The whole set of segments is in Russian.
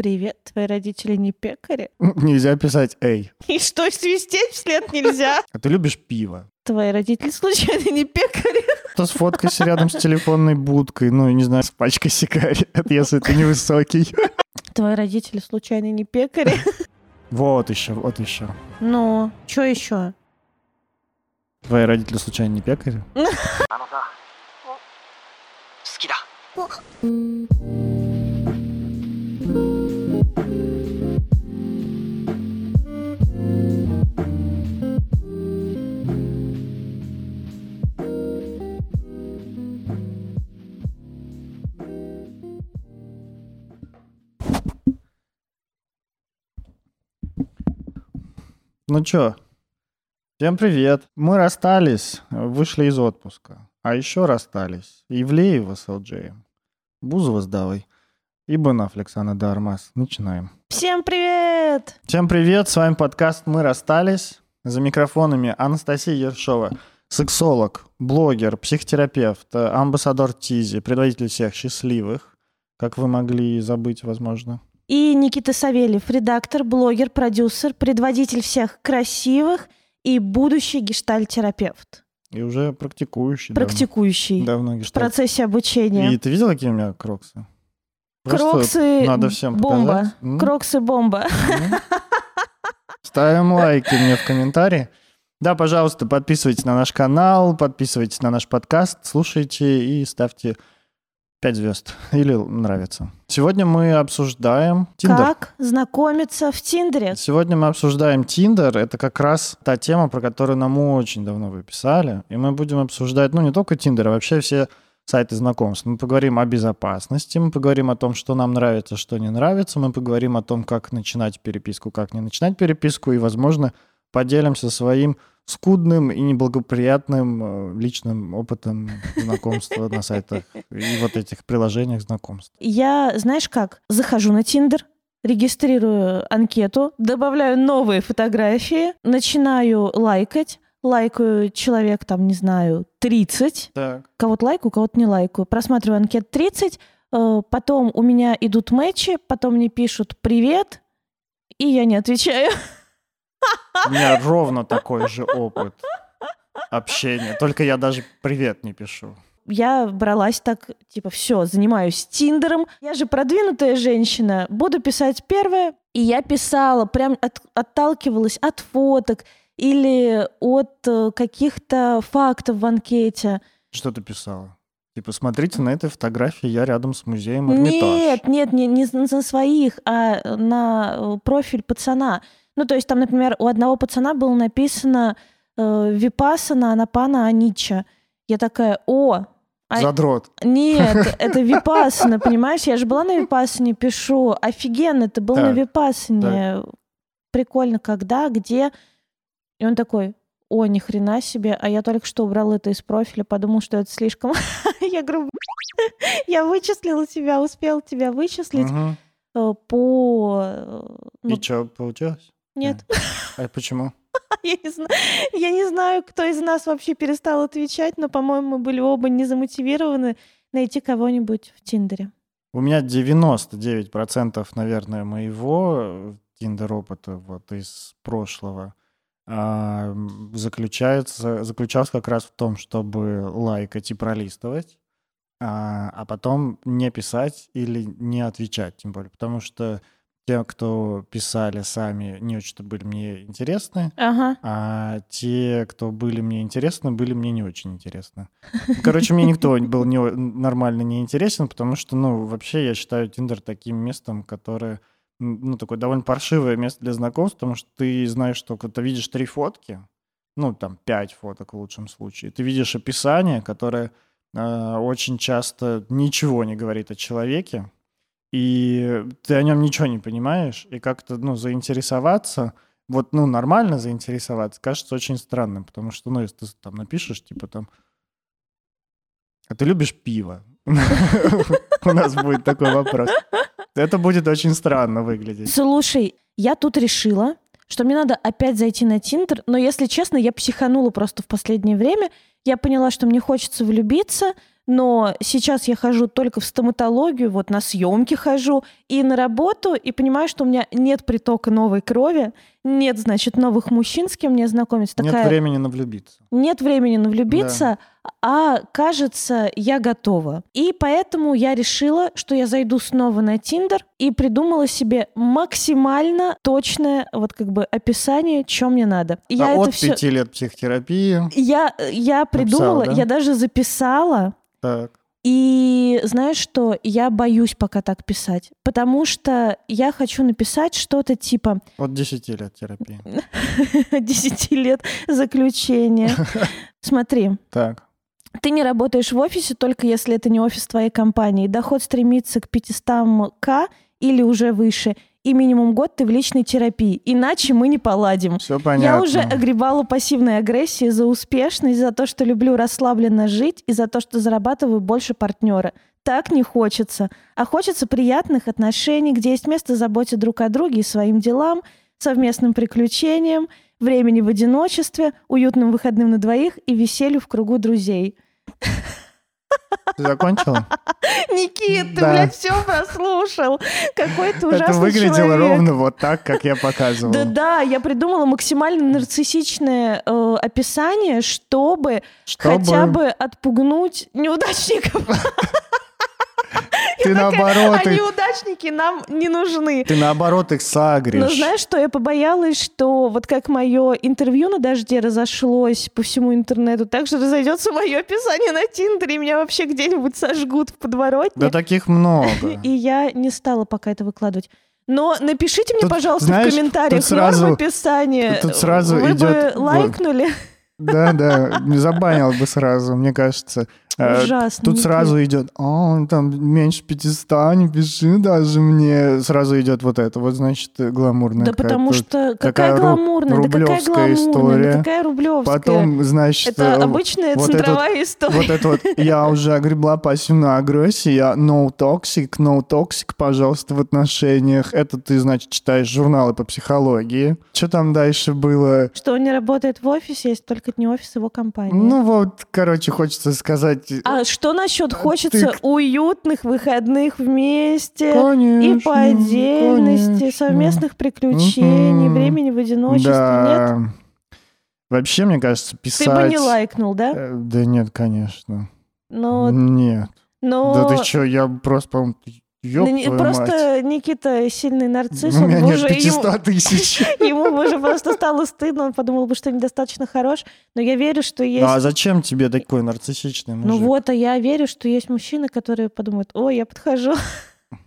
Привет, твои родители не пекари? Нельзя писать «эй». И что, свистеть вслед нельзя? А ты любишь пиво? Твои родители случайно не пекари? То сфоткайся рядом с телефонной будкой, ну, не знаю, с пачкой сигарет, если ты невысокий. Твои родители случайно не пекари? Вот еще, вот еще. Ну, что еще? Твои родители случайно не пекари? Ну чё, всем привет. Мы расстались, вышли из отпуска. А еще расстались Ивлеева с ЛДЖ, Бузова с Давой и Бен Аффлек с Анной де Армас. Начинаем. Всем привет! Всем привет, с вами подкаст «Мы расстались». За микрофонами Анастасия Ершова, сексолог, блогер, психотерапевт, э, амбассадор Тизи, предводитель всех счастливых, как вы могли забыть, возможно. И Никита Савельев, редактор, блогер, продюсер, предводитель всех красивых и будущий гештальтерапевт. И уже практикующий. давно. Практикующий Давно, в гештальт. процессе обучения. И ты видел, какие у меня кроксы? Просто Кроксы надо всем бомба. показать. М? Кроксы бомба. М? Ставим лайки мне в комментарии. Да, пожалуйста, подписывайтесь на наш канал, подписывайтесь на наш подкаст, слушайте и ставьте 5 звезд или нравится. Сегодня мы обсуждаем Тиндер. Как знакомиться в Тиндере? Сегодня мы обсуждаем Тиндер. Это как раз та тема, про которую нам очень давно вы писали. И мы будем обсуждать, ну, не только Тиндер, а вообще все сайты знакомств. Мы поговорим о безопасности, мы поговорим о том, что нам нравится, что не нравится, мы поговорим о том, как начинать переписку, как не начинать переписку, и, возможно, поделимся своим скудным и неблагоприятным э, личным опытом знакомства на сайтах и вот этих приложениях знакомств. Я, знаешь как, захожу на Тиндер, регистрирую анкету, добавляю новые фотографии, начинаю лайкать, лайкаю человек, там, не знаю, 30, Так. кого-то лайкаю, кого-то не лайкаю, просматриваю анкет 30, э, потом у меня идут матчи, потом мне пишут «привет», и я не отвечаю. У меня ровно такой же опыт общения. Только я даже привет не пишу. Я бралась так, типа, все, занимаюсь Тиндером. Я же продвинутая женщина, буду писать первое. И я писала, прям от- отталкивалась от фоток или от э, каких-то фактов в анкете. Что ты писала? Типа, смотрите, на этой фотографии я рядом с музеем Эрмитаж. Нет, нет, не, не на своих, а на э, профиль пацана. Ну, то есть там, например, у одного пацана было написано э, Випасана Анапана Анича. Я такая, о, а- Задрот. Нет, это Випассана, понимаешь? Я же была на Випассане, пишу. Офигенно, ты был на Так, Випассане. Прикольно, когда, где. И он такой, о, ни хрена себе, а я только что убрал это из профиля, подумал, что это слишком... Я говорю, я вычислила тебя, успел тебя вычислить э, по... э, ну, И что, получилось? Нет, А почему? я не, знаю, я не знаю, кто из нас вообще перестал отвечать, но, по-моему, мы были оба не замотивированы найти кого-нибудь в Тиндере. У меня 99%, наверное, моего тиндер опыта вот из прошлого а, заключается, заключался как раз в том, чтобы лайкать и пролистывать, а, а потом не писать или не отвечать, тем более, потому что те, кто писали сами, не очень-то были мне интересны, Ага. а те, кто были мне интересны, были мне не очень интересны. Короче, мне никто был не, нормально не интересен, потому что, ну, вообще я считаю Тиндер таким местом, которое, ну, такое довольно паршивое место для знакомств, потому что ты знаешь, когда ты видишь три фотки, ну, там, пять фоток в лучшем случае, ты видишь описание, которое э, очень часто ничего не говорит о человеке, и ты о нем ничего не понимаешь, и как-то, ну, заинтересоваться, вот, ну, нормально заинтересоваться, кажется очень странным, потому что, ну, если ты там напишешь, типа там, а ты любишь пиво? У нас будет такой вопрос. Это будет очень странно выглядеть. Слушай, я тут решила, что мне надо опять зайти на Тиндер, но, если честно, я психанула просто в последнее время. Я поняла, что мне хочется влюбиться, но сейчас я хожу только в стоматологию, вот на съемки хожу и на работу, и понимаю, что у меня нет притока новой крови, нет, значит, новых мужчин, с кем мне знакомиться. Такая... Нет времени на влюбиться. Нет времени на влюбиться, да. а кажется, я готова. И поэтому я решила, что я зайду снова на Тиндер и придумала себе максимально точное вот как бы описание, что мне надо. Я а это от все... пяти лет психотерапии? Я, я придумала, Написал, да? я даже записала. Так. И знаешь что, я боюсь пока так писать, потому что я хочу написать что-то типа... От 10 лет терапии. 10 лет заключения. Смотри. Так. Ты не работаешь в офисе, только если это не офис твоей компании. Доход стремится к 500к или уже выше – и минимум год ты в личной терапии. Иначе мы не поладим. Все понятно. Я уже огребала пассивной агрессии за успешность, за то, что люблю расслабленно жить и за то, что зарабатываю больше партнера. Так не хочется. А хочется приятных отношений, где есть место заботе друг о друге и своим делам, совместным приключениям, времени в одиночестве, уютным выходным на двоих и веселью в кругу друзей. Ты закончила? Никит, ты, да. блядь, все прослушал. Какой ты ужасный Это выглядело человек. ровно вот так, как я показывал. Да-да, я придумала максимально нарциссичное э, описание, чтобы, чтобы хотя бы отпугнуть неудачников. Ты наоборот... А неудачники нам не нужны. Ты наоборот их сагришь. Но знаешь, что я побоялась, что вот как мое интервью на дожде разошлось по всему интернету, так же разойдется мое описание на Тиндере, и меня вообще где-нибудь сожгут в подворотне. Да таких много. И я не стала пока это выкладывать. Но напишите мне, тут, пожалуйста, знаешь, в комментариях сразу, норм описания. Тут сразу Вы идет... бы лайкнули. Да, да, забанил бы сразу, мне кажется. Э, Ужасно. Тут сразу идет, а, там меньше 500, не пиши даже мне. Сразу идет вот это, вот, значит, гламурная. Да потому что какая гламурная, да какая гламурная, история. Да какая рублевская. Потом, значит... Это э, обычная центровая история. Вот это вот, я уже огребла пассивную агрессию, я no toxic, no toxic, пожалуйста, в отношениях. Это ты, значит, читаешь журналы по психологии. Что там дальше было? Что он не работает в офисе, есть только не офис его компании. Ну вот, короче, хочется сказать а что насчет хочется ты... уютных выходных вместе конечно, и по отдельности, конечно. совместных приключений, угу. времени в одиночестве, да. нет? Вообще, мне кажется, писать... Ты бы не лайкнул, да? Э, да нет, конечно. Но... Нет. Но... Да ты что, я просто, по-моему, Ёб ну, просто мать. Никита сильный нарцисс. У меня нет уже, 500 ему, тысяч. Ему уже просто стало стыдно, он подумал бы, что недостаточно хорош. Но я верю, что есть... Ну, а зачем тебе такой нарциссичный мужик? Ну вот, а я верю, что есть мужчины, которые подумают, ой, я подхожу.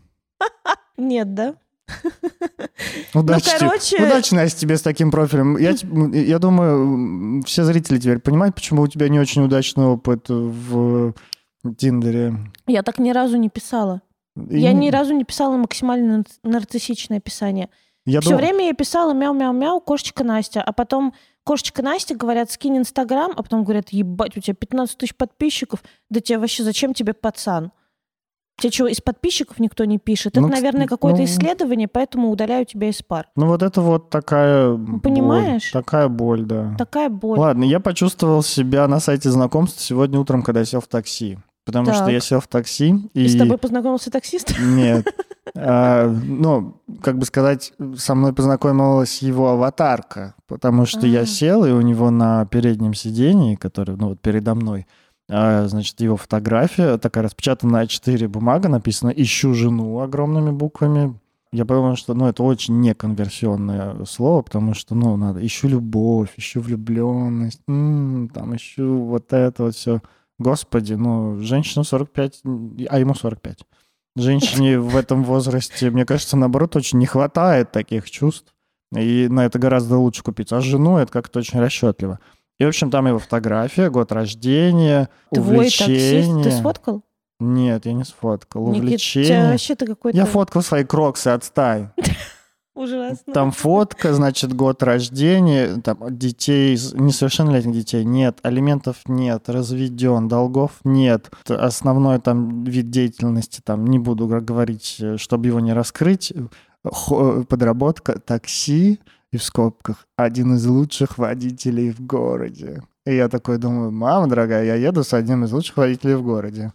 Нет, да? Удачи, ну, короче... удачи, Настя, тебе с таким профилем. Я, я думаю, все зрители теперь понимают, почему у тебя не очень удачный опыт в Тиндере. Я так ни разу не писала. И... Я ни разу не писала максимально нарциссичное описание. Я Все дум... время я писала мяу-мяу-мяу, кошечка Настя, а потом кошечка Настя, говорят, скинь Инстаграм, а потом говорят, ебать, у тебя 15 тысяч подписчиков, да тебе вообще зачем тебе пацан? Тебе что, из подписчиков никто не пишет? Ну, это, наверное, какое-то ну, исследование, поэтому удаляю тебя из пар. Ну вот это вот такая Понимаешь? Боль, такая боль, да. Такая боль. Ладно, я почувствовал себя на сайте знакомств сегодня утром, когда я сел в такси. Потому так. что я сел в такси и... И с тобой познакомился таксист? Нет. А, ну, как бы сказать, со мной познакомилась его аватарка, потому что я сел, и у него на переднем сидении, который, ну, вот передо мной, а, значит, его фотография, такая распечатанная А4 бумага, написано «Ищу жену» огромными буквами. Я подумал, что, ну, это очень неконверсионное слово, потому что, ну, надо «ищу любовь», «ищу влюбленность», м-м, там «ищу вот это вот все». Господи, ну, женщина 45, а ему 45. Женщине в этом возрасте, мне кажется, наоборот, очень не хватает таких чувств. И на это гораздо лучше купить. А жену это как-то очень расчетливо. И, в общем, там его фотография, год рождения, Твой увлечение. Таксист, ты сфоткал? Нет, я не сфоткал. Никит, увлечение. Вообще ты какой-то... Я фоткал свои кроксы, отстай. Ужасно. Там фотка, значит, год рождения, там детей, несовершеннолетних детей нет, алиментов нет, разведен, долгов нет. Основной там вид деятельности, там не буду говорить, чтобы его не раскрыть, подработка такси и в скобках один из лучших водителей в городе. И я такой думаю, мама дорогая, я еду с одним из лучших водителей в городе.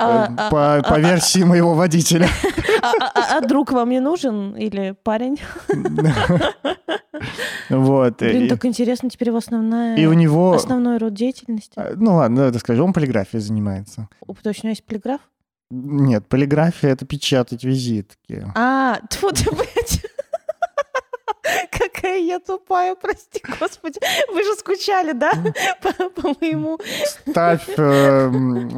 А, по, а, по а, версии моего водителя. А, а- а- а друг вам не нужен? Или парень? Вот. Блин, так интересно, теперь его основная... И у него... Основной род деятельности. Ну ладно, это скажу, он полиграфией занимается. Точно есть полиграф? Нет, полиграфия — это печатать визитки. А, тьфу ты, блядь. Какая я тупая, прости, господи. Вы же скучали, да? По, по моему... Ставь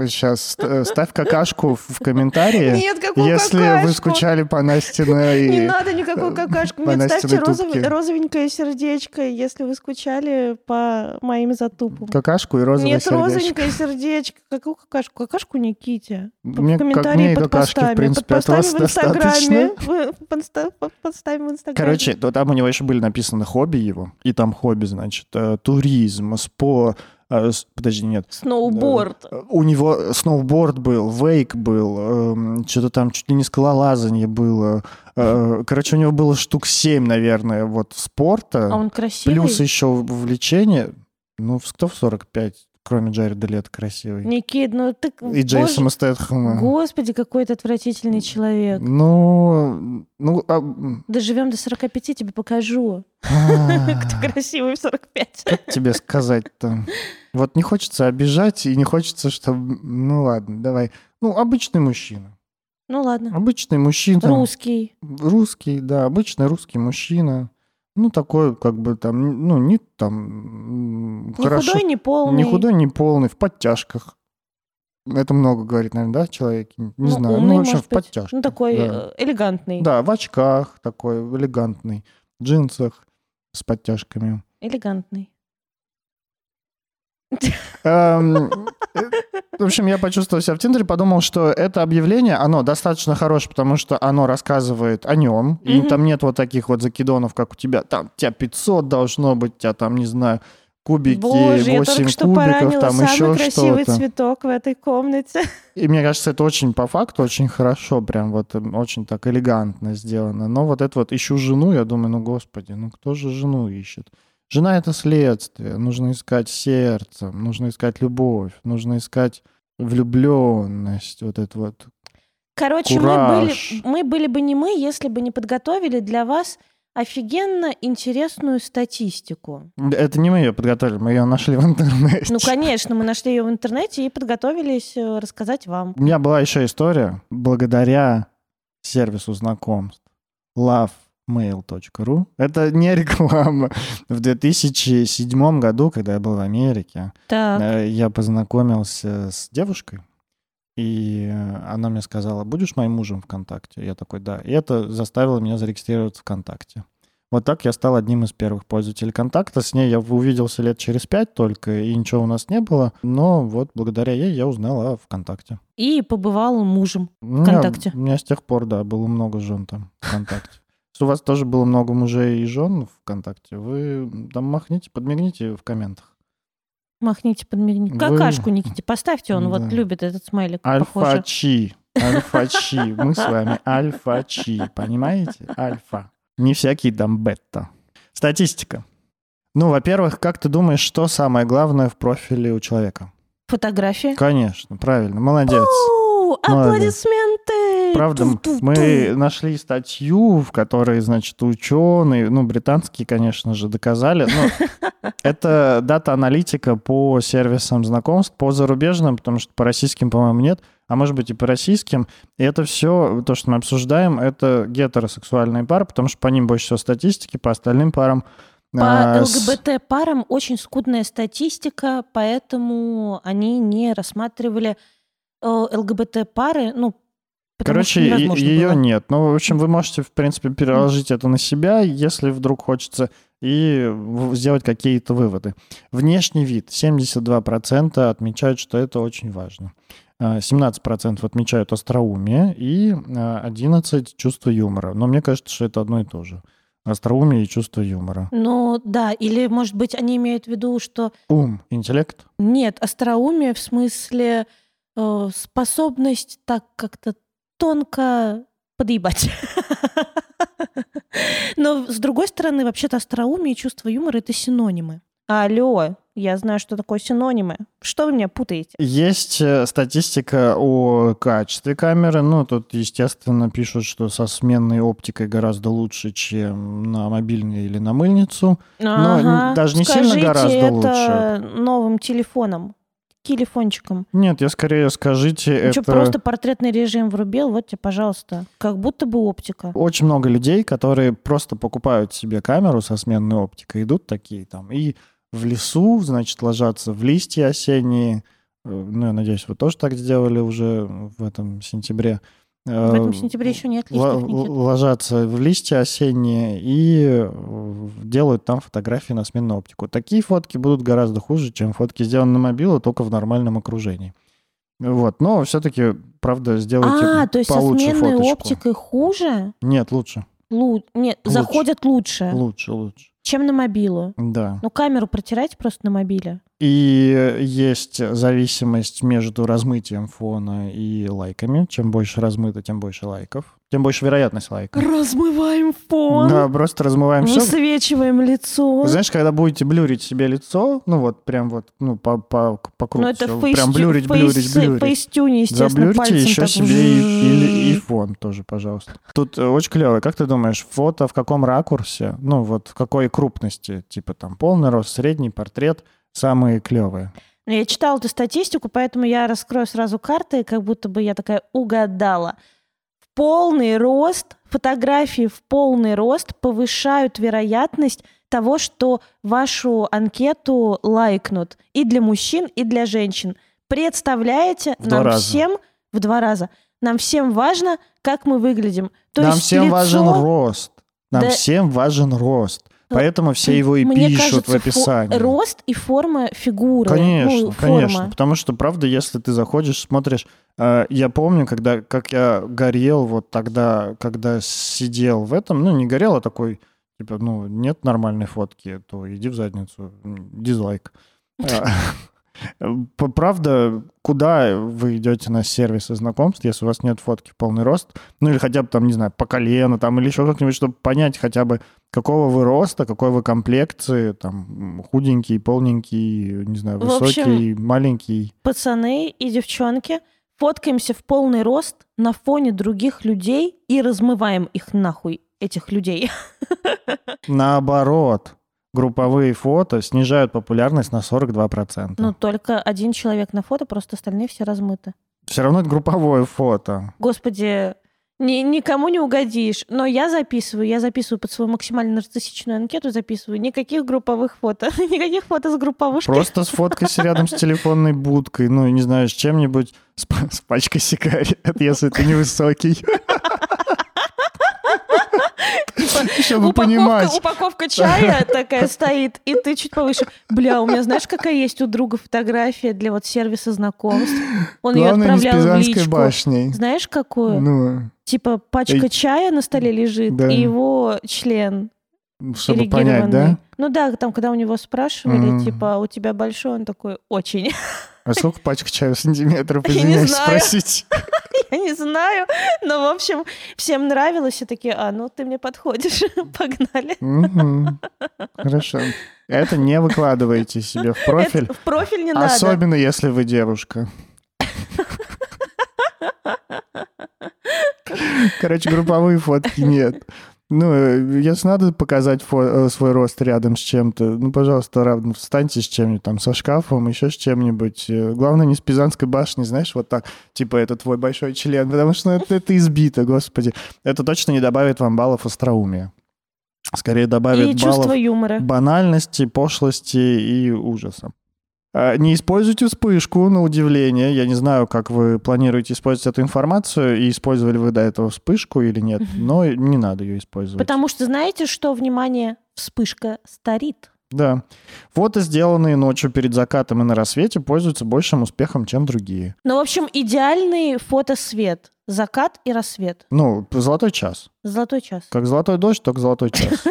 сейчас, ставь какашку в комментарии, Нет, какую если какашку? вы скучали по Настиной. Не надо никакую какашку. по Нет, ставьте розов- розовенькое сердечко, если вы скучали по моим затупам. Какашку и розовое Нет, сердечко. розовенькое сердечко. Какую какашку? Какашку Никите. Мне, в как комментарии и под какашки, постами. в принципе, под постами в Инстаграме. достаточно. В- под инста- под постами в Инстаграме. Короче, то там у него еще были написаны хобби его, и там хобби, значит, э, туризм, спо... э, Подожди, нет. Сноуборд. Э, У него сноуборд был, вейк был, что-то там чуть ли не скалолазание было. Короче, у него было штук 7, наверное, вот спорта. А он красивый? Плюс еще увлечение. Ну, кто в 45, кроме Джареда Лето, красивый? Никит, ну ты... И Джейсона Стэтхэма. Господи, какой ты отвратительный человек. Ну, ну, а, Доживем до 45, тебе покажу, а, кто красивый в 45. как тебе сказать-то? Вот не хочется обижать, и не хочется, чтобы... Ну, ладно, давай. Ну, обычный мужчина. Ну ладно. Обычный мужчина. Русский. Русский, да, обычный русский мужчина. Ну, такой, как бы там, ну, не там... Не хорошо. худой, не полный. Не худой, не полный, в подтяжках. Это много говорит, наверное, да, человек? Не Ну, знаю. умный, ну, в общем, в подтяжках. Ну, такой да. э, элегантный. Да, в очках такой, элегантный. В джинсах с подтяжками. Элегантный. Эм, э, В общем, я почувствовал себя в Тиндере, подумал, что это объявление, оно достаточно хорошее, потому что оно рассказывает о нем, и там нет вот таких вот закидонов, как у тебя. Там тебя 500 должно быть, тебя там, не знаю, кубики, Боже, я 8 только что кубиков, поранила там самый еще красивый что-то. цветок в этой комнате. И мне кажется, это очень по факту, очень хорошо, прям вот м, очень так элегантно сделано. Но вот это вот ищу жену, я думаю, ну господи, ну кто же жену ищет? Жена это следствие, нужно искать сердцем, нужно искать любовь, нужно искать влюбленность, вот это вот. Короче, мы были, мы были бы не мы, если бы не подготовили для вас офигенно интересную статистику. Это не мы ее подготовили, мы ее нашли в интернете. Ну, конечно, мы нашли ее в интернете и подготовились э, рассказать вам. У меня была еще история, благодаря сервису знакомств lovemail.ru. Это не реклама. В 2007 году, когда я был в Америке, Так, э, я познакомился с девушкой, и она мне сказала, будешь моим мужем ВКонтакте? Я такой, да. И это заставило меня зарегистрироваться ВКонтакте. Вот так я стал одним из первых пользователей контакта. С ней я увиделся лет через пять только, и ничего у нас не было. Но вот благодаря ей я узнал о ВКонтакте. и побывал мужем. ВКонтакте. я- У меня с тех пор, да, было много жен там ВКонтакте. Если у вас тоже было много мужей и жен ВКонтакте, вы там махните, подмигните в комментах. Махните, подмигните. Вы- Какашку Никите поставьте, он вот Да. любит этот смайлик. Альфа-чи. Альфа-чи. Мы с вами альфа-чи. Понимаете? Альфа. Не всякий там бета. Статистика. Ну, во-первых, как ты думаешь, что самое главное в профиле у человека? Фотография. Конечно, правильно. Молодец. У, Аплодисменты! Правда, мы нашли статью, в которой, значит, ученые, ну, британские, конечно же, доказали. Это дата-аналитика по сервисам знакомств, по зарубежным, потому что по российским, по-моему, нет, а может быть и по российским. И это все, то, что мы обсуждаем, это гетеросексуальные пары, потому что по ним больше всего статистики, по остальным парам По а, ЛГБТ-парам очень скудная статистика, поэтому они не рассматривали э, ЛГБТ-пары, ну, потому Короче, ее было. нет. Ну, в общем, вы можете, в принципе, переложить это на себя, если вдруг хочется, и сделать какие-то выводы. Внешний вид. 72% отмечают, что это очень важно. А, 17% отмечают остроумие и а, 11% чувство юмора. Но мне кажется, что это одно и то же. Остроумие и чувство юмора. Ну, да, или, может быть, они имеют в виду, что Ум, интеллект. нет, остроумие в смысле э, способность так как-то тонко подъебать. Но, с другой стороны, вообще-то остроумие и чувство юмора — это синонимы. Алло, я знаю, что такое синонимы. Что вы меня путаете? Есть э, статистика о качестве камеры. Ну, тут, естественно, пишут, что со сменной оптикой гораздо лучше, чем на мобильный или на мыльницу. Но Ага. даже не Скажите сильно гораздо это новым телефоном, телефончиком. Нет, я скорее скажите, Ну это... что, просто портретный режим врубил, вот тебе, пожалуйста. Как будто бы оптика. Очень много людей, которые просто покупают себе камеру со сменной оптикой, идут такие там и в лесу, значит, ложатся в листья осенние. Э, Ну, я надеюсь, вы тоже так сделали уже в этом сентябре. В этом сентябре еще нет листьев, Никит. ложатся в листья осенние и э, делают там фотографии на сменную оптику. Такие фотки будут гораздо хуже, чем фотки, сделанные на мобилу, только в нормальном окружении. Вот, но все-таки, правда, сделайте А, то есть со получше сменной фоточку. оптикой хуже? Нет, лучше, Лу- Нет, Лучше. заходят лучше, лучше, лучше. Чем на мобилу. Да. Ну, камеру протирайте просто на мобиле. И есть зависимость между размытием фона и лайками. Чем больше размыто, тем больше лайков. Тем больше вероятность лайков. Размываем фон, Да, просто размываем все. высвечиваем лицо. Знаешь, когда будете блюрить себе лицо, ну вот прям вот, ну по, по, по кругу Ну, это всё, фейстю- прям блюрить, блюрить, фейс- блюрить. фейстюни, естественно, Заблюрьте еще так себе и, и- и фон тоже, пожалуйста. Тут э, очень клево. Как ты думаешь, фото в каком ракурсе? Ну вот в какой крупности? Типа там полный рост, средний портрет, самые клевые. Ну, Я читала эту статистику, поэтому я раскрою сразу карты, как будто бы я такая угадала. Полный рост, фотографии в полный рост повышают вероятность того, что вашу анкету лайкнут и для мужчин, и для женщин. Представляете, В нам раза. всем в два раза. Нам всем важно, как мы выглядим. То Нам есть всем лицо- важен рост. Нам Да. всем важен рост. Поэтому все его и Мне пишут кажется, в описании. рост и форма фигуры. Конечно, ну, конечно. форма. Потому что, правда, если ты заходишь, смотришь... э, я помню, когда, как я горел вот тогда, когда сидел в этом, ну, не горел, а такой, типа, ну, нет нормальной фотки, то иди в задницу, дизлайк. Правда, куда вы идете на сервисы знакомств, если у вас нет фотки в полный рост, ну или хотя бы там, не знаю, по колено там или еще как-нибудь, чтобы понять хотя бы, какого вы роста, какой вы комплекции, там, худенький, полненький, не знаю, В общем, высокий, маленький. пацаны и девчонки фоткаемся в полный рост на фоне других людей и размываем их нахуй, этих людей. Наоборот, групповые фото снижают популярность на 42%. Ну, только один человек на фото, просто остальные все размыты. Все равно это групповое фото. Господи, ни- никому не угодишь. Но я записываю, я записываю под свою максимально нарциссичную анкету, записываю никаких групповых фото, никаких фото с групповушки. Просто сфоткайся рядом с телефонной будкой, ну, не знаю, с чем-нибудь, с, с пачкой сигарет, если ты невысокий. Чтобы Упаковка, понимать. упаковка чая такая стоит, и ты чуть повыше. Бля, у меня знаешь, какая есть у друга фотография для вот сервиса знакомств? Он ее Главное, с отправлял в личку. башней. Знаешь, какую? Ну, Типа пачка Эй. чая на столе лежит, Да. и его член чтобы понять, да? Ну да, там, когда у него спрашивали, Мгм. типа, у тебя большой, он такой, очень. А сколько пачек чая сантиметров, Я не извиняюсь, спросить? Я не знаю, но, в общем, всем нравилось, все такие, а, ну ты мне подходишь, погнали. Хорошо. Это не выкладывайте себе в профиль, в профиль не надо. особенно если вы девушка. Короче, групповые фотки нет. Ну, э, если надо показать э, свой рост рядом с чем-то, ну, пожалуйста, равно встаньте с чем-нибудь, там, со шкафом, еще с чем-нибудь. Э, Главное, не с Пизанской башни, знаешь, вот так, типа, это твой большой член, потому что это, это избито, господи. Это точно не добавит вам баллов остроумия. Скорее добавит И баллов юмора. банальности, пошлости и ужаса. А, Не используйте вспышку, на удивление. Я не знаю, как вы планируете использовать эту информацию, и использовали вы до этого вспышку или нет, но не надо ее использовать. Потому что знаете, что, внимание, вспышка старит. Да. Фото, сделанные ночью перед закатом и на рассвете, пользуются большим успехом, чем другие. Ну, в общем, идеальный фотосвет. Закат и рассвет. Ну, золотой час. Золотой час. Как золотой дождь, только золотой час.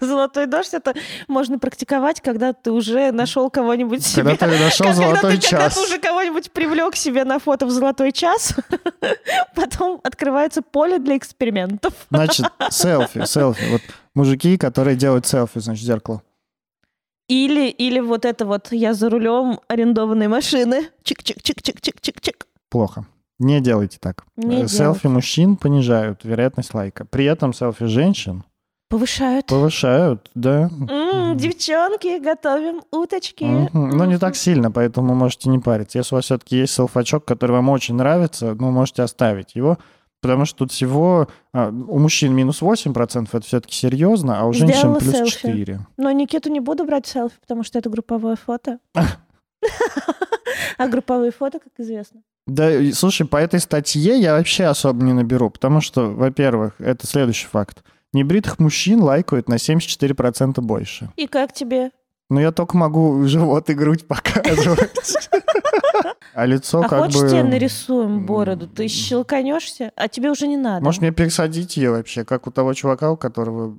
Золотой дождь это можно практиковать, когда ты уже нашел кого-нибудь себе. Когда ты нашел золотой ты, когда час. ты уже кого-нибудь привлек себе на фото в золотой час, потом открывается поле для экспериментов. Значит, селфи, селфи. Вот мужики, которые делают селфи, значит, зеркало. Или, или вот это вот я за рулем арендованной машины. Чик-чик-чик-чик-чик-чик-чик. Плохо. Не делайте так. Не Э, селфи мужчин понижают вероятность лайка. При этом селфи женщин Повышают. повышают, да. М, девчонки, готовим уточки. Мгм. Но не так сильно, поэтому можете не париться. Если у вас все-таки есть селфачок, который вам очень нравится, ну, можете оставить его. Потому что тут всего а, у мужчин минус 8%, это все-таки серьезно, а у женщин Сделала плюс селфи. 4. Но Никиту не буду брать селфи, потому что это групповое фото. А групповые фото, как известно. Да, слушай, по этой статье я вообще особо не наберу, потому что, во-первых, это следующий факт. Небритых мужчин лайкают на 74% больше. И как тебе? Но я только могу живот и грудь показывать. А лицо А как хочешь бы... тебе нарисуем бороду? Ты щелканешься, а тебе уже не надо. Может, мне пересадить ее вообще, как у того чувака, у которого в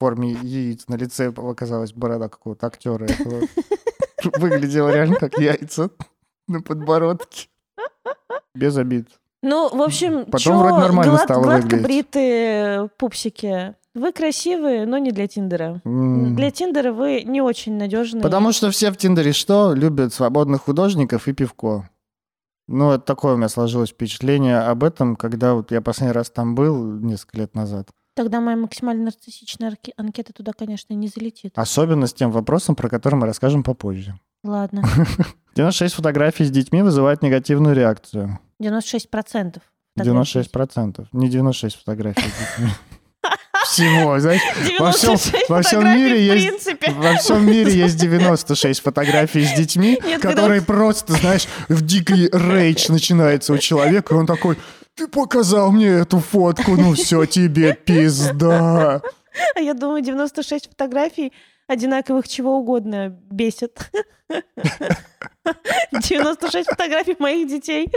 форме яиц на лице оказалась борода какого-то актера. Выглядело реально как яйца на подбородке. Без обид. Ну, в общем, Потом чё, вроде нормально глад- стало гладко выглядеть. бритые пупсики. Вы красивые, но не для Тиндера. М. Для Тиндера вы не очень надежные. Потому что все в Тиндере что? Любят свободных художников и пивко. Ну, это такое у меня сложилось впечатление об этом, когда вот я последний раз там был несколько лет назад. Тогда моя максимально нарциссичная анкета туда, конечно, не залетит. Особенно с тем вопросом, про который мы расскажем попозже. Ладно. 96 фотографий с детьми вызывают негативную реакцию. 96%. 96%. Не 96 фотографий с детьми. Всего, знаешь, во всем, 96 во всем мире есть во всем мире есть 96 фотографий с детьми, Нет, когда которые просто, знаешь, в дикий рейдж начинается у человека, и он такой: "Ты показал мне эту фотку, ну все тебе пизда". А я думаю, 96 фотографий одинаковых чего угодно бесит. 96 фотографий моих детей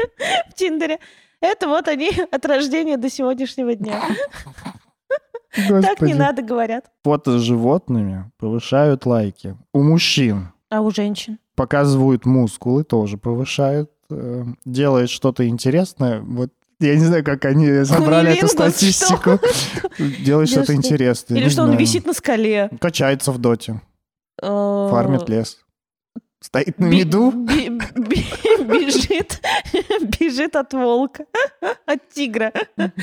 в Тиндере. Это вот они от рождения до сегодняшнего дня. Так не надо, говорят. Фото с животными повышают лайки. У мужчин А у женщин? показывают мускулы, тоже повышают. Э, Делает что-то интересное. Вот я не знаю, как они собрали эту статистику. Делает что-то интересное. Или что он висит на скале? Качается в доте. Э, Фармит лес. Стоит на меду. Бежит, бежит от волка, от тигра.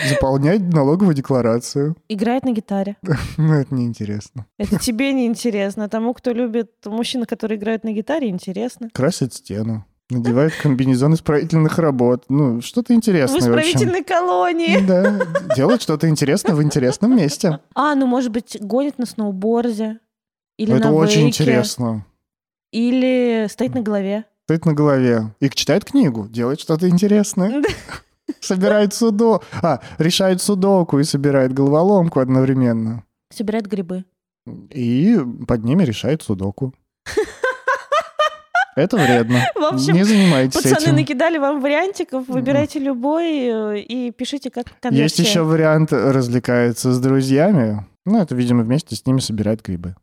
Заполняет налоговую декларацию. Играет на гитаре. Ну, это неинтересно. Это тебе не интересно. Тому, кто любит мужчин, которые играют на гитаре, интересно. Красит стену. Надевает комбинезон исправительных работ. Ну, что-то В интересное, в общем. исправительной колонии. Да, делает что-то интересное в интересном месте. А, ну, может быть, гонит на сноуборде. Или Это на очень вейке, интересно. Или стоит на голове. Стоит на голове. И читает книгу, делает что-то интересное. Собирает судо... А, решает судоку и собирает головоломку одновременно. Собирает грибы. И под ними решает судоку. Это вредно. В общем, Не занимайтесь Пацаны этим. накидали вам вариантиков, выбирайте любой э, и пишите, как конверсия. Есть еще вариант развлекается с друзьями. Ну, это, видимо, вместе с ними собирает грибы.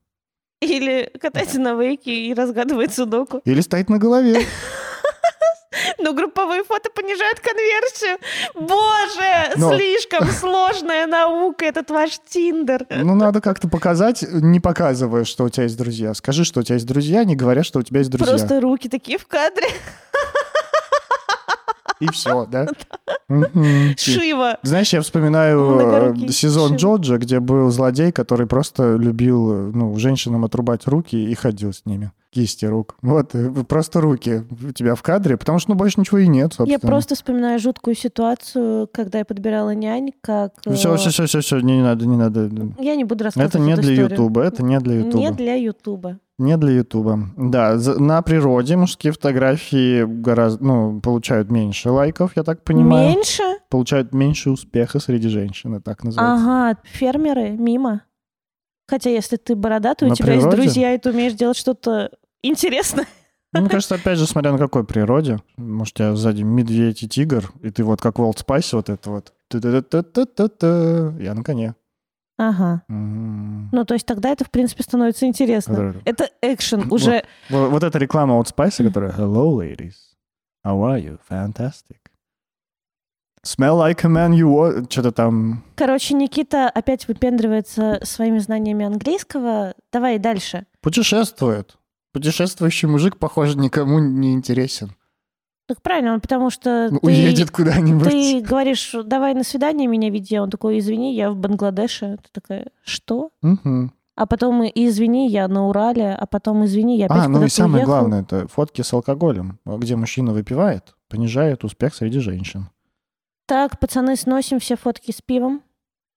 Или катается на вейке и разгадывает судоку. Или стоит на голове. Но групповые фото понижают конверсию. Боже, Но- слишком сложная наука, этот ваш Тиндер. Ну, надо как-то показать, не показывая, что у тебя есть друзья. Скажи, что у тебя есть друзья, не говоря, что у тебя есть друзья. Просто руки такие в кадре. И все, да? Шива. Знаешь, я вспоминаю э, сезон Шива. Джорджа, где был злодей, который просто любил э, ну, женщинам отрубать руки и ходил с ними. Кисти рук. Вот, э, просто руки у тебя в кадре, потому что ну, больше ничего и нет, собственно. Я просто вспоминаю жуткую ситуацию, когда я подбирала нянь, как... э, Все, все, все, все, все, не, не надо, не надо. Я не буду рассказывать Это не для историю. Ютуба, это не для Ютуба. Не для Ютуба. Не для Ютуба. Да, на природе мужские фотографии гораздо, ну, получают меньше лайков, я так понимаю. Меньше? Получают меньше успеха среди женщин, так называется. Ага, фермеры мимо. Хотя если ты бородатый, у На тебя есть природе? друзья, и ты умеешь делать что-то интересное. Ну, Мне кажется, опять же, смотря на какой природе. Может, у тебя сзади медведь и тигр, и ты вот как в Old Spice вот это вот. Я на коне. Ага. М. Ну, то есть тогда это, в принципе, становится интересно. Который- Это экшен уже. Вот вот эта реклама Old Spice, которая Hello, ladies. How are you? Fantastic. Smell like a man you want. Что-то там. Короче, Никита опять выпендривается своими знаниями английского. Давай дальше. Путешествует. Путешествующий мужик, похоже, никому не интересен. Так правильно, потому что ты, Уедет куда-нибудь. ты говоришь, давай на свидание меня веди. Он такой, извини, я в Бангладеше. Ты такая, что? Мгм. А потом, извини, я на Урале. А потом, извини, я опять А, ну и самое уехал. главное, это фотки с алкоголем, где мужчина выпивает, понижает успех среди женщин. Так, пацаны, сносим все фотки с пивом.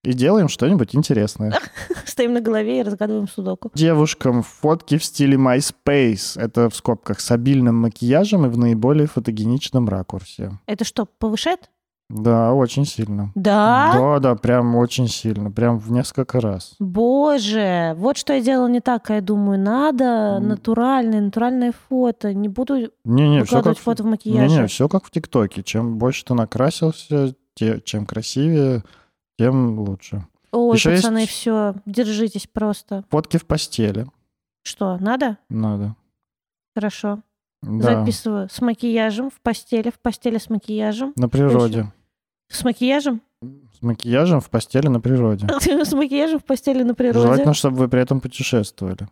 И делаем что-нибудь интересное. Стоим на голове и разгадываем судоку. Девушкам фотки в стиле MySpace. Это в скобках с обильным макияжем и в наиболее фотогеничном ракурсе. Это что, повышает? Да, очень сильно. Да? Да, да, прям очень сильно. Прям в несколько раз. Боже, вот что я делала не так, а я думаю, надо натуральное, натуральное фото. Не буду Не-не, все выкладывать как... фото в макияже. Не-не, все как в ТикТоке. Чем больше ты накрасился, те- чем красивее, тем лучше. Ой, Ещё пацаны, есть- все, держитесь просто. Фотки в постели Что, надо? надо. Хорошо. Да, Записываю. С макияжем, в постели, в постели с макияжем. на природе. С макияжем? С макияжем в постели на природе. С макияжем в постели на природе. Желательно, чтобы вы при этом путешествовали.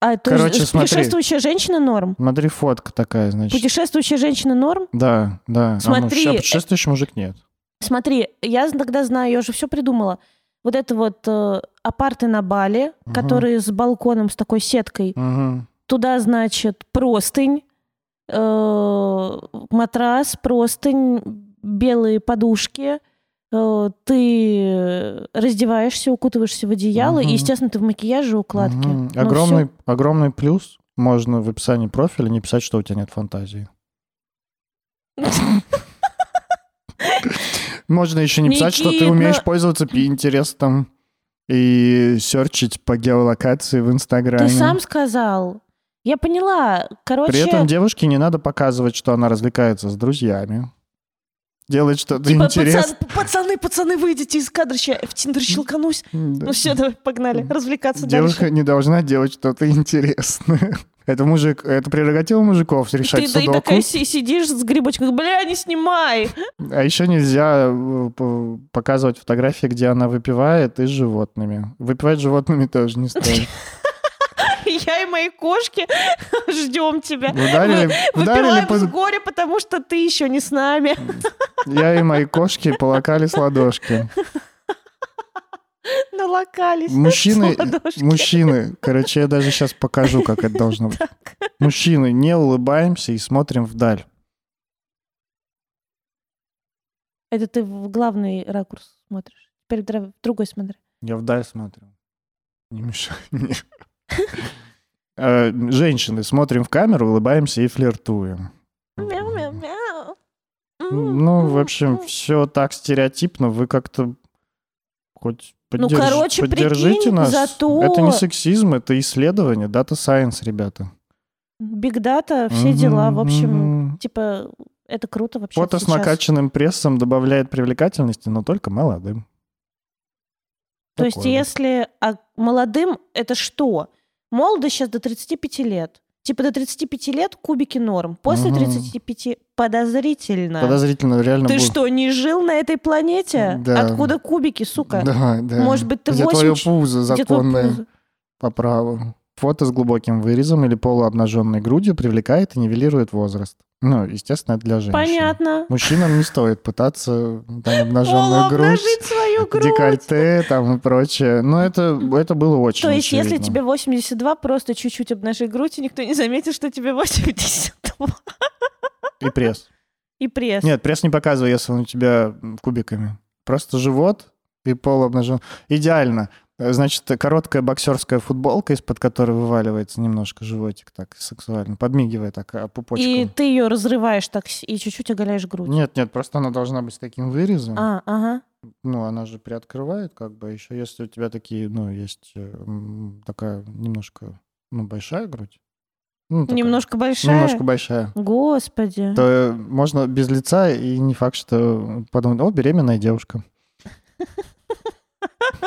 А, то Короче, смотри. путешествующая женщина норм? Смотри, фотка такая, значит. Путешествующая женщина норм? Да, да. А, ну, Смотри, ща путешествующий мужик нет. Смотри, я тогда знаю, я уже все придумала. Вот это вот э, апарты на Бали, Мгм. которые с балконом, с такой сеткой. Мгм. Туда, значит, простынь, э, матрас, простынь, белые подушки. э, ты раздеваешься, укутываешься в одеяло, Мгм. и, естественно, ты в макияже, укладке. Мгм. Ну, Огромный, огромный плюс. Можно в описании профиля не писать, что у тебя нет фантазии. Можно еще не писать, что ты умеешь ну- пользоваться Пинтерестом и серчить по геолокации в Инстаграме. Ты сам сказал. Я поняла. Короче, При этом девушке не надо показывать, что она развлекается с друзьями. Делать что-то типа, интересное. пацан- пацаны, пацаны, выйдите из кадра, я в Тиндер щелканусь. Да. Ну все, давай, погнали, развлекаться Девушка дальше. не должна делать что-то интересное. Это мужик, это прерогатива мужиков решать Ты да и судоку. такая си- сидишь с грибочком, бля, не снимай. А еще нельзя э, показывать фотографии, где она выпивает и с животными. Выпивать с животными тоже не стоит. Я и мои кошки ждем тебя. Ударили, ударили Выпиваем с по- горя, потому что ты еще не с нами. Я и мои кошки полакали с ладошки. Налокались. Мужчины, мужчины, короче, я даже сейчас покажу, как это должно быть. Мужчины, не улыбаемся и смотрим вдаль. Это ты в главный ракурс смотришь. Теперь в другой смотри. Я вдаль смотрю. Не мешай мне. Э, Женщины, смотрим в камеру, улыбаемся и флиртуем. Мяу-мяу-мяу. Ну, в общем, все так стереотипно. Вы как-то хоть Ну, поддерж- короче, поддержите прикинь, нас. зато- Это не сексизм, это исследование, дата сайенс, ребята. Биг дата, все дела. В общем, Мгм. типа, это круто вообще. Фото с накачанным прессом добавляет привлекательности, но только молодым. То есть, Такое вот. если а молодым это что? Молодость сейчас до 35 лет. Типа до 35 лет кубики норм. После Мгм. 35 подозрительно. Подозрительно, реально Ты будет. что, не жил на этой планете? Да. Откуда кубики, сука? Да, да. Может быть, ты Где 8 твое пузо законное по праву. Фото с глубоким вырезом или полуобнаженной грудью привлекает и нивелирует возраст. Ну, естественно, это для женщин. Понятно. Мужчинам не стоит пытаться там обнаженную грудь, свою грудь. декольте там и прочее. Но это, это было очень То есть, если очевидно. тебе 82, просто чуть-чуть обнажи грудь, и никто не заметит, что тебе 82. И пресс. И пресс. Нет, пресс не показывай, если он у тебя кубиками. Просто живот и полуобнажен. Идеально. Э, Значит, короткая боксерская футболка, из-под которой вываливается немножко животик так сексуально, подмигивая так а, пупочку. И ты ее разрываешь так и чуть-чуть оголяешь грудь. Нет, нет, просто она должна быть с таким вырезом. А, ага. Ну, она же приоткрывает, как бы, еще если у тебя такие, ну, есть э, такая немножко, ну, большая грудь. Ну, такая, Немножко большая. Немножко большая. Господи. То э, можно без лица, и не факт, что подумать, о, беременная девушка.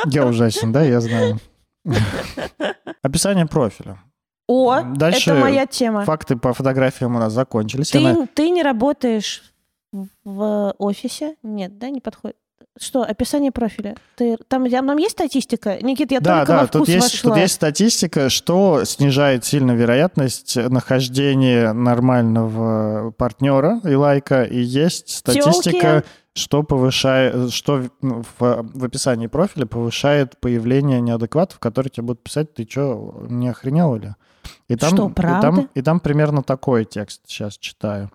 Я ужасен, да, я знаю. Описание профиля. О, Дальше это моя тема. Факты по фотографиям у нас закончились. Я на- Ты, ты не работаешь в офисе? Нет, да, не подходит. Что, описание профиля? Ты, там, там, там есть статистика? Никит, я Да, только да, во вкус тут есть, вошла. тут есть статистика, что снижает сильно вероятность нахождения нормального партнера и лайка, и есть статистика, Тёлки. Что повышает, что в, в- в описании профиля повышает появление неадекватов, которые тебе будут писать, ты что, не охренел ли? И там, Что, И правда? там, и там примерно такой текст сейчас читаю.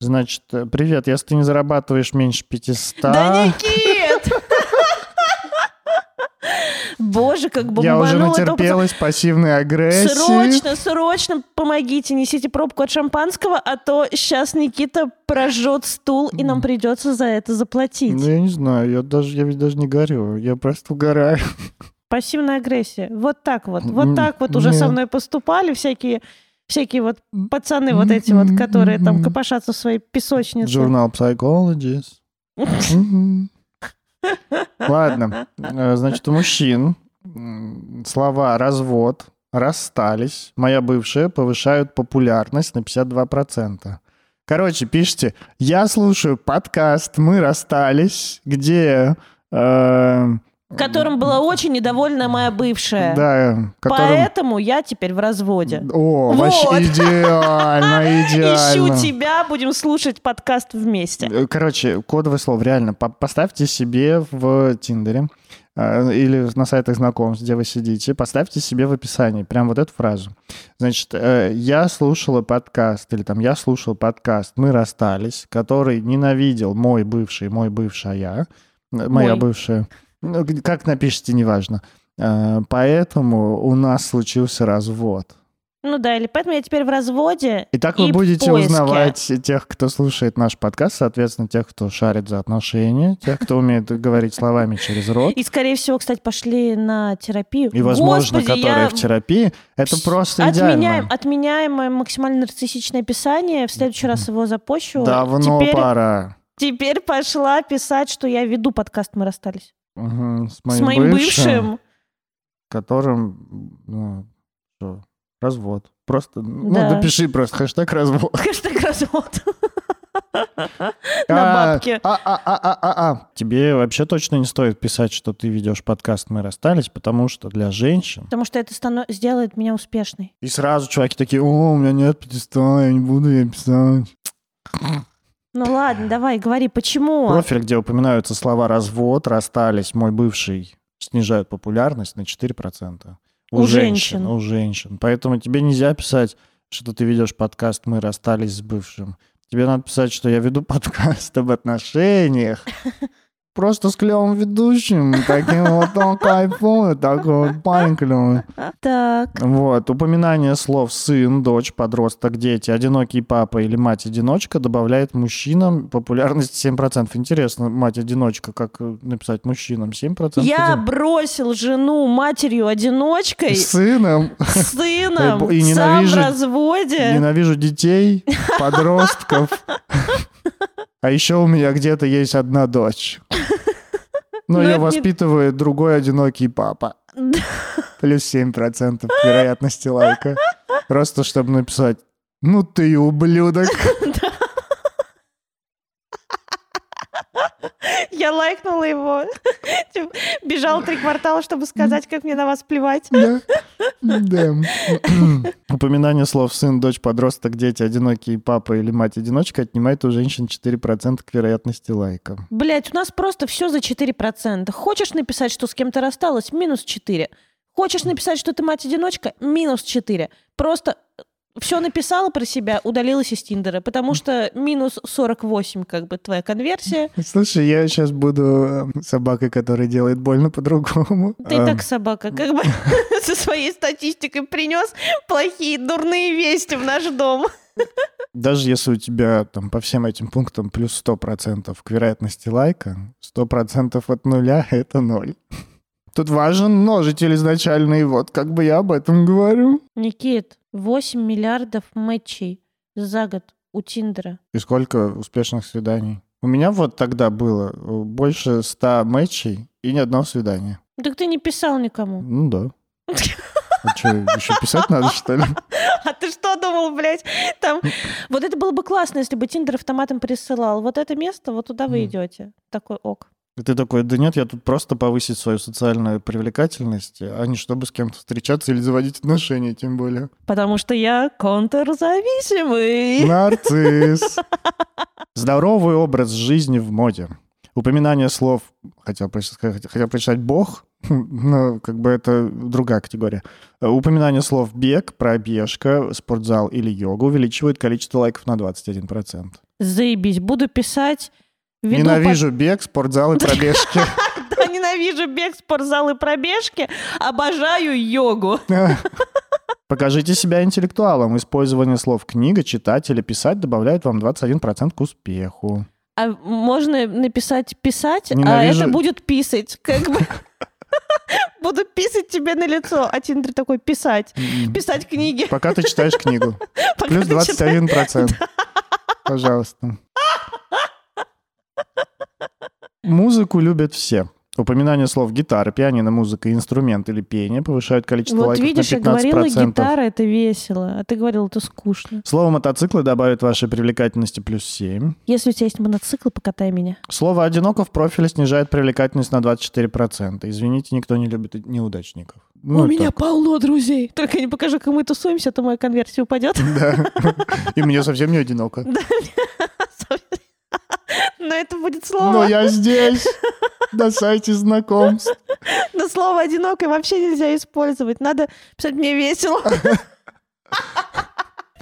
Значит, привет, если ты не зарабатываешь меньше 500... Да, Никит! Боже, как я уже бомбануло натерпелась пассивной агрессии. Срочно, срочно помогите, несите пробку от шампанского, а то сейчас Никита прожжет стул, и нам придется за это заплатить. Ну, я не знаю, я даже, я ведь даже не горю, я просто угораю. Пассивная агрессия. Вот так вот. Вот так вот уже нет. со мной поступали всякие всякие вот пацаны вот эти вот, которые там копошатся в своей песочнице. Журнал Psychologist. Ладно, Э, значит, у мужчин слова «развод», «расстались», «моя бывшая» повышают популярность на 52%. Короче, пишите, я слушаю подкаст «Мы расстались», где... э, Которым была очень недовольна моя бывшая. Да, которым... Поэтому я теперь в разводе. О, Вот. вообще идеально, идеально. Ищу тебя, будем слушать подкаст вместе. Короче, кодовое слово, реально, по- поставьте себе в Тиндере или на сайтах знакомств, где вы сидите, поставьте себе в описании прям вот эту фразу. Значит, э, я слушала подкаст, или там я слушал подкаст «Мы расстались», который ненавидел мой бывший, мой бывшая, э, моя Мой. бывшая. Ну, как напишите, неважно. Э, Поэтому у нас случился развод. Ну да, или поэтому я теперь в разводе. И так И вы в будете узнавать тех, кто слушает наш подкаст, соответственно, тех, кто шарит за отношения, тех, кто умеет говорить словами через рот. И, скорее всего, кстати, пошли на терапию. И, возможно, Господи, которые я- в терапии. Это просто Отменяем, идеально. отменяем максимально нарциссичное описание. В следующий раз его запущу. Давно теперь, пора. теперь пошла писать, что я веду подкаст «Мы расстались». С моим бывшим, бывшим. которым, ну, что, развод. Просто, ну, Да. напиши просто хэштег развод. Хэштег развод. На А, бабки. А, а, а, а, а, а. Тебе вообще точно не стоит писать, что ты ведешь подкаст «Мы расстались», потому что для женщин Потому что это станов- сделает меня успешной. И сразу чуваки такие, о, у меня нет пятиста, я не буду ей писать. Ну ладно, давай, говори, почему? Профиль, где упоминаются слова «развод», «расстались», «мой бывший», снижают популярность на 4%. У женщин. У женщин. Поэтому тебе нельзя писать, что ты ведешь подкаст «Мы расстались с бывшим». Тебе надо писать, что я веду подкаст об отношениях. Просто с клевым ведущим, таким вот он кайфует, такой вот парень клевый. Так, Вот, упоминание слов сын, дочь, подросток, дети, одинокий папа или мать-одиночка добавляет мужчинам популярность 7%. Интересно, мать-одиночка, как э, написать мужчинам? 7%? я бросил жену матерью-одиночкой, сыном. сыном, И сам в ненавижу- разводе. Ненавижу детей, подростков. А еще у меня где-то есть одна дочь. Но Ну, ее это не- воспитывает другой одинокий папа. Плюс 7% вероятности лайка. Просто чтобы написать «Ну ты ублюдок». Я лайкнула его. Типа, Бежал три квартала, чтобы сказать, как мне на вас плевать. Да. Да. Упоминание слов «сын», «дочь», «подросток», «дети», «одинокий папа» или «мать-одиночка» отнимает у женщин 4% к вероятности лайка. Блять, у нас просто все за 4%. Хочешь написать, что с кем-то рассталась? Минус 4. Хочешь написать, что ты мать-одиночка? Минус 4. Просто все написала про себя, удалилась из Тиндера, потому что минус 48, как бы, твоя конверсия. Слушай, я сейчас буду э, собакой, которая делает больно по-другому. Ты А, так собака, как бы со своей статистикой принес плохие, дурные вести в наш дом. Даже если у тебя там по всем этим пунктам плюс 100% к вероятности лайка, 100% от нуля — это ноль. Тут важен множитель изначальный, вот как бы я об этом говорю. Никит, 8 миллиардов матчей за год у Тиндера. И сколько успешных свиданий? У меня вот тогда было э, больше 100 матчей и ни одного свидания. Так ты не писал никому. Ну да. А что, еще писать надо, что ли? А ты что, думал, блядь? Там... Вот это было бы классно, если бы Тиндер автоматом присылал. Вот это место, вот туда вы идете. Такой ок. И ты такой, да нет, я тут просто повысить свою социальную привлекательность, а не чтобы с кем-то встречаться или заводить отношения, тем более. Потому что я контрзависимый. Нарцисс. Здоровый образ жизни в моде. Упоминание слов, хотел, хотел прочитать «бог», но как бы это другая категория. Упоминание слов «бег», «пробежка», «спортзал» или «йога» увеличивает количество лайков на 21%. Заебись. Буду писать... веду Ненавижу бег, спортзал и пробежки. Да, ненавижу бег, спортзал и пробежки. Обожаю йогу. Покажите себя интеллектуалом. Использование слов «книга», «читать» или «писать» добавляет вам 21% к успеху. А можно написать писать, а Ненавижу- это будет писать. Как бы буду писать тебе на лицо. А Тиндер такой писать. М. Писать книги. Пока ты читаешь книгу. Плюс ты читаешь. 21%. Пожалуйста. Музыку любят все. Упоминание слов гитара, пианино, музыка, инструмент или пение повышают количество Вот лайков видишь, я на 15%. говорила, гитара это весело. А ты говорил, это скучно. Слово мотоциклы добавит вашей привлекательности плюс 7. Если у тебя есть мотоцикл, покатай меня. Слово одиноко в профиле снижает привлекательность на 24%. Извините, никто не любит неудачников. Ну, у меня так. полно друзей. Только не покажу, как мы тусуемся, а то моя конверсия упадет. Да. И мне совсем не одиноко. Но это будет Но слово. я здесь, на сайте знакомств. Но слово «одинокой» вообще нельзя использовать. Надо писать «мне весело».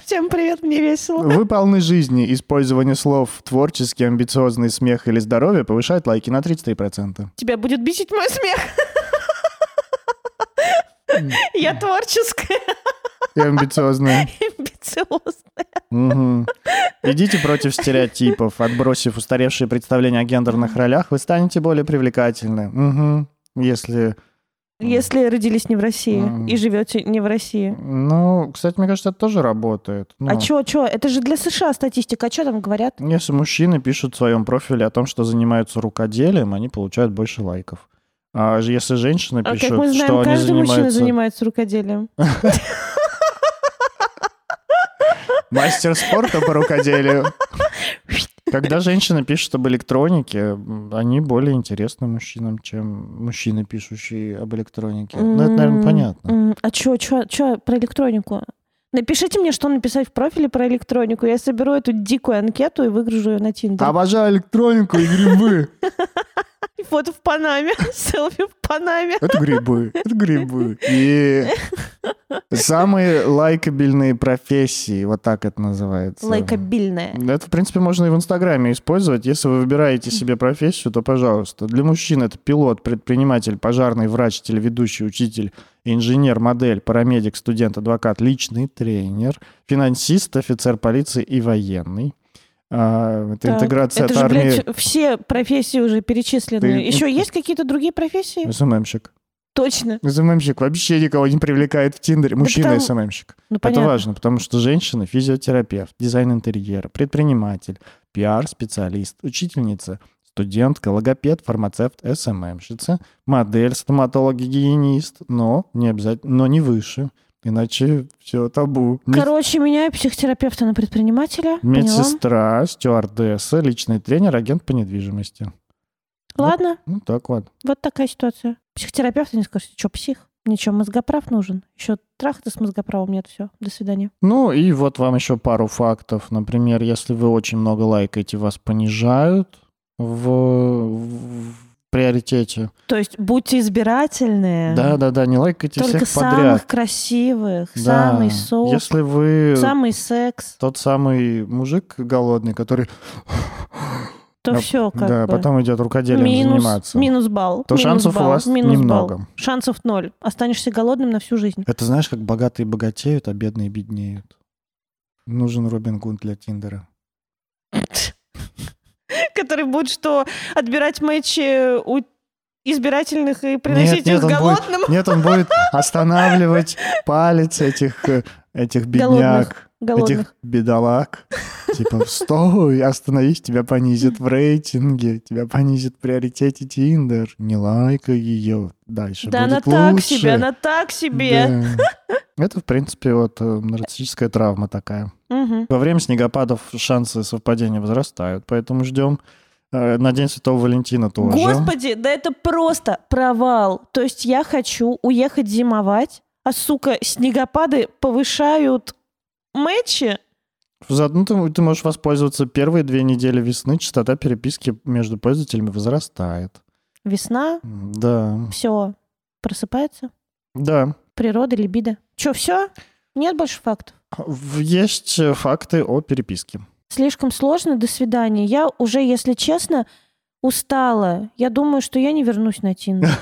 Всем привет, мне весело. Вы полны жизни. Использование слов творческий, амбициозный смех или здоровье повышает лайки на 33%. Тебя будет бесить мой смех. Я творческая, И амбициозная. Мгм. Идите против стереотипов. Отбросив устаревшие представления о гендерных ролях, вы станете более привлекательны. Если... Если родились не в России и живете не в России. Ну, кстати, мне кажется, это тоже работает. Ну, А чё, чё? Это же для США статистика. А чё там говорят? Если мужчины пишут в своем профиле о том, что занимаются рукоделием, они получают больше лайков. А если женщины А пишут, как мы знаем, что они каждый мужчина занимаются... занимается рукоделием. Мастер спорта по рукоделию. Когда женщины пишут об электронике, они более интересны мужчинам, чем мужчины, пишущие об электронике. Ну, это, наверное, понятно. А чё, чё, чё про электронику? Напишите мне, что написать в профиле про электронику. Я соберу эту дикую анкету и выгружу ее на Тиндер. Обожаю электронику и грибы. И Фото в Панаме, селфи в Панаме. Это грибы. Это грибы. И самые лайкабельные профессии, вот так это называется. Лайкобильная. Это, в принципе, можно и в Инстаграме использовать. Если вы выбираете себе профессию, то, пожалуйста. Для мужчин это пилот, предприниматель, пожарный, врач, телеведущий, учитель, инженер, модель, парамедик, студент, адвокат, личный тренер, финансист, офицер полиции и военный. А, это Так, интеграция Это от же, армии. блядь, все профессии уже перечислены. Ты- Еще есть какие-то другие профессии? СММщик. Точно. СММщик вообще никого не привлекает в Тиндере. Мужчина потому- СММщик. Ну, Это понятно. важно, потому что женщина физиотерапевт, дизайн интерьера, предприниматель, пиар-специалист, учительница, студентка, логопед, фармацевт, СММщица, модель, стоматолог, гигиенист, но не обязательно, но не выше, иначе все табу. Короче, меняю психотерапевта на предпринимателя. Поняла. Медсестра, стюардесса, личный тренер, агент по недвижимости. Ладно, Ну так вот. вот такая ситуация. Психотерапевт не скажет, что псих? Ничего, мозгоправ нужен. Еще трахаться с мозгоправом нет, все. До свидания. Ну и вот вам еще пару фактов. Например, если вы очень много лайкаете, вас понижают в, в приоритете. То есть будьте избирательны. Да-да-да, не лайкайте Только всех самых подряд. красивых, Да. самый сок, Если вы самый секс, тот самый мужик голодный, который то А, все как да, бы. потом идет рукоделием минус, заниматься, минус балл. то минус шансов у балл, вас минус немного. балл. Шансов ноль. Останешься голодным на всю жизнь. Это знаешь, как богатые богатеют, а бедные беднеют. Нужен Робин Гуд для Тиндера. Который будет что? Отбирать матчи у избирательных и приносить нет, их он будет- голодным? Нет, он будет останавливать палец этих, э, этих бедняк, Голодных. Этих бедолаг. Типа, стой, остановись, тебя понизят в рейтинге, тебя понизят в приоритете Тиндер. Не лайкай ее, дальше Да она будет так лучше. себе, она так себе. Да. Это, в принципе, вот э, нарциссическая травма такая. Мгм. Во время снегопадов шансы совпадения возрастают, поэтому ждем э, на День Святого Валентина тоже. Господи, да это просто провал. То есть я хочу уехать зимовать, а, сука, снегопады повышают матчи. Заодно ты, ты можешь воспользоваться первые две недели весны, частота переписки между пользователями возрастает. Весна, Да, все, просыпается. да. Природа, либидо. Че, все? Нет больше фактов? Есть факты о переписке. Слишком сложно, до свидания. Я уже, если честно, устала. Я думаю, что я не вернусь на Тиндер.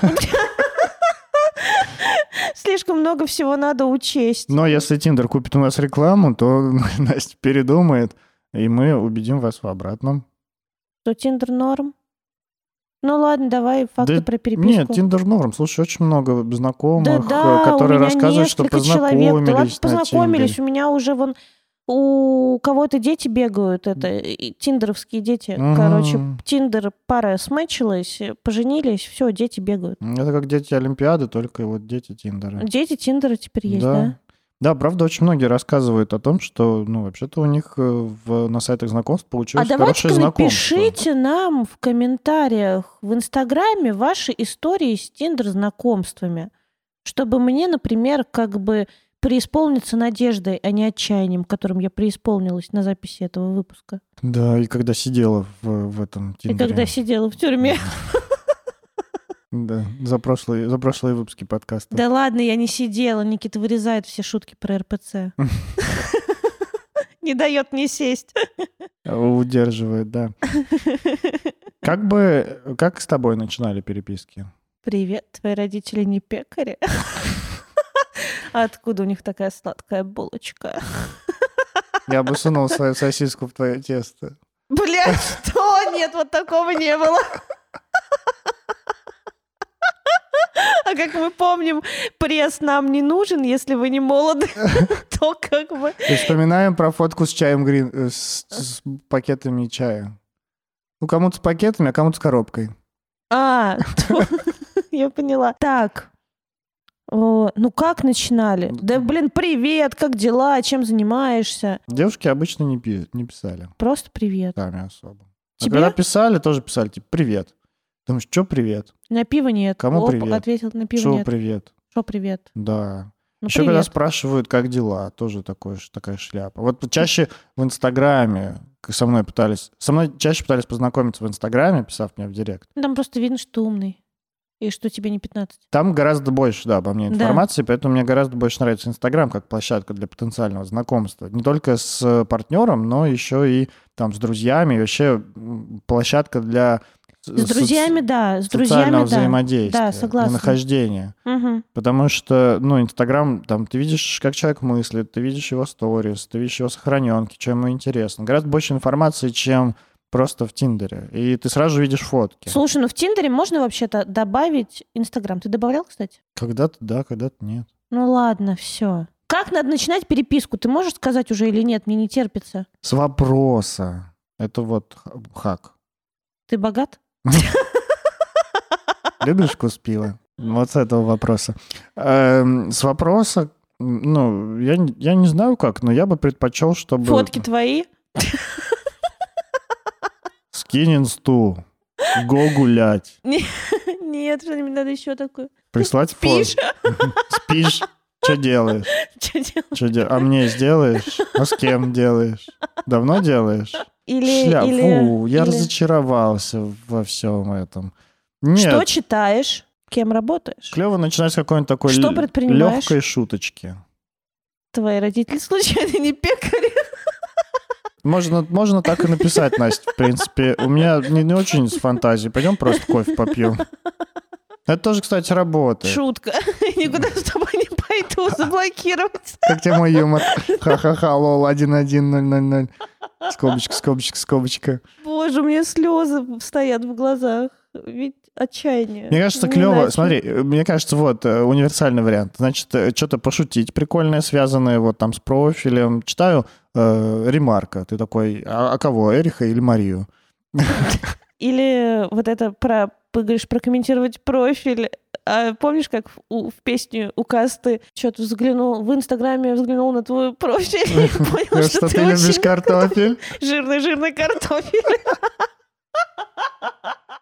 Слишком много всего надо учесть. Но если Тиндер купит у нас рекламу, то Настя передумает, и мы убедим вас в обратном. Что Тиндер норм? Ну ладно, давай факты Да про переписку. Нет, Тиндер норм. Слушай, очень много знакомых, да, э, да, которые у меня рассказывают, что несколько человек. Да ладно, познакомились познакомились. У меня уже вон у кого-то дети бегают, это тиндеровские дети. Мгм. Короче, Тиндер пара смэтчилась, поженились, все, дети бегают. Это как дети Олимпиады, только вот дети Тиндера. Дети Тиндера теперь есть, Да. да? Да, правда, очень многие рассказывают о том, что, ну, вообще-то у них э, в, на сайтах знакомств А получилось давайте-ка хорошее знакомство. напишите нам в комментариях в Инстаграме ваши истории с Тиндер знакомствами, чтобы мне, например, как бы преисполниться надеждой, а не отчаянием, которым я преисполнилась на записи этого выпуска. Да, и когда сидела в, в этом И Тиндере. когда сидела в тюрьме. Да, за прошлые, за прошлые выпуски подкаста. Да ладно, я не сидела. Никита вырезает все шутки про РПЦ. Не дает мне сесть. Удерживает, да. Как бы, как с тобой начинали переписки? Привет, твои родители не пекари? А Откуда у них такая сладкая булочка? Я бы сунул свою сосиску в твое тесто. Блядь, что? Нет, вот такого не было. А как мы помним, пресс нам не нужен, если вы не молоды, то как бы... И вспоминаем про фотку с чаем грин, э, с, с пакетами чая. Ну, кому-то с пакетами, а кому-то с коробкой. А, я поняла. Так, ну как начинали? Да, блин, привет, как дела, чем занимаешься? Девушки обычно не, пи- не писали Просто привет. сами особо. А Тебе? когда писали, тоже писали, типа, привет. Думаешь, что привет? На пиво нет. Кому Оп, привет? ответил, на пиво Что нет. привет? Что привет? Да. Ну, Еще когда привет. спрашивают, как дела, тоже такое, ш- такая шляпа. Вот чаще в Инстаграме со мной пытались, со мной чаще пытались познакомиться в Инстаграме, писав мне в директ. Ну, Там просто видно, что ты умный. И что тебе не 15. Там гораздо больше, да, обо мне Да. информации, поэтому мне гораздо больше нравится Инстаграм как площадка для потенциального знакомства. Не только с э, партнером, но еще и там с друзьями, и вообще площадка для С друзьями, да, с друзьями, да. взаимодействия, Да, согласна. нахождения. Мгм. Потому что, ну, Инстаграм, там, ты видишь, как человек мыслит, ты видишь его сторис, ты видишь его сохраненки, что ему интересно. Гораздо больше информации, чем просто в Тиндере. И ты сразу видишь фотки. Слушай, ну в Тиндере можно вообще-то добавить Инстаграм. Ты добавлял, кстати? Когда-то да, когда-то нет. Ну ладно, все. Как надо начинать переписку? Ты можешь сказать уже или нет? Мне не терпится. С вопроса. Это вот хак. Ты богат? Любишь вкус пива? Вот с этого вопроса. Эм, С вопроса, ну, я, я не знаю как, но я бы предпочел, чтобы... Фотки твои? Скинь инсту. Го гулять. Нет, что-нибудь надо еще такое. Прислать Спишь? Спишь? Что делаешь? Что делать? Чё де- А мне сделаешь? А с кем делаешь? Давно делаешь? Или, Шля- или, Фу, я или- разочаровался во всем этом. Нет, Что читаешь? Кем работаешь? клево начинать с какой-нибудь такой Что предпринимаешь? легкой шуточки. Твои родители случайно не пекари? Можно, можно так и написать, Настя, в принципе. У меня не, не очень с фантазией. Пойдем просто кофе попьем. Это тоже, кстати, работает. Шутка. Никуда с тобой не пойду заблокировать. Как тебе мой юмор? Ха-ха-ха, лол, 11000. Скобочка, скобочка, скобочка. Боже, у меня слезы стоят в глазах. ведь отчаяние. Мне кажется, клево. иначе. Смотри, э, мне кажется, вот э, универсальный вариант. Значит, что-то пошутить прикольное, связанное вот там с профилем. Читаю э, ремарка. Ты такой, а, а кого, Эриха или Марию? Или вот это про, говоришь, прокомментировать профиль. А помнишь, как в, у- в песне у Касты что-то взглянул, в Инстаграме взглянул на твой профиль и понял, Что ты любишь картофель? жирный-жирный картофель.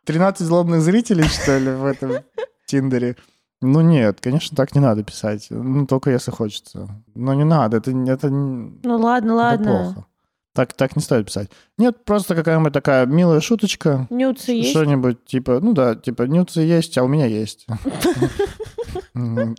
13 злобных зрителей, что ли, в этом Тиндере? Ну нет, конечно, так не надо писать. Ну, только если хочется. Но не надо, это, это, Ну ладно, это ладно. плохо. Так, так не стоит писать. Нет, просто какая-нибудь такая милая шуточка. Нюцы есть? Что-нибудь типа, ну да, типа, нюцы есть, а у меня есть.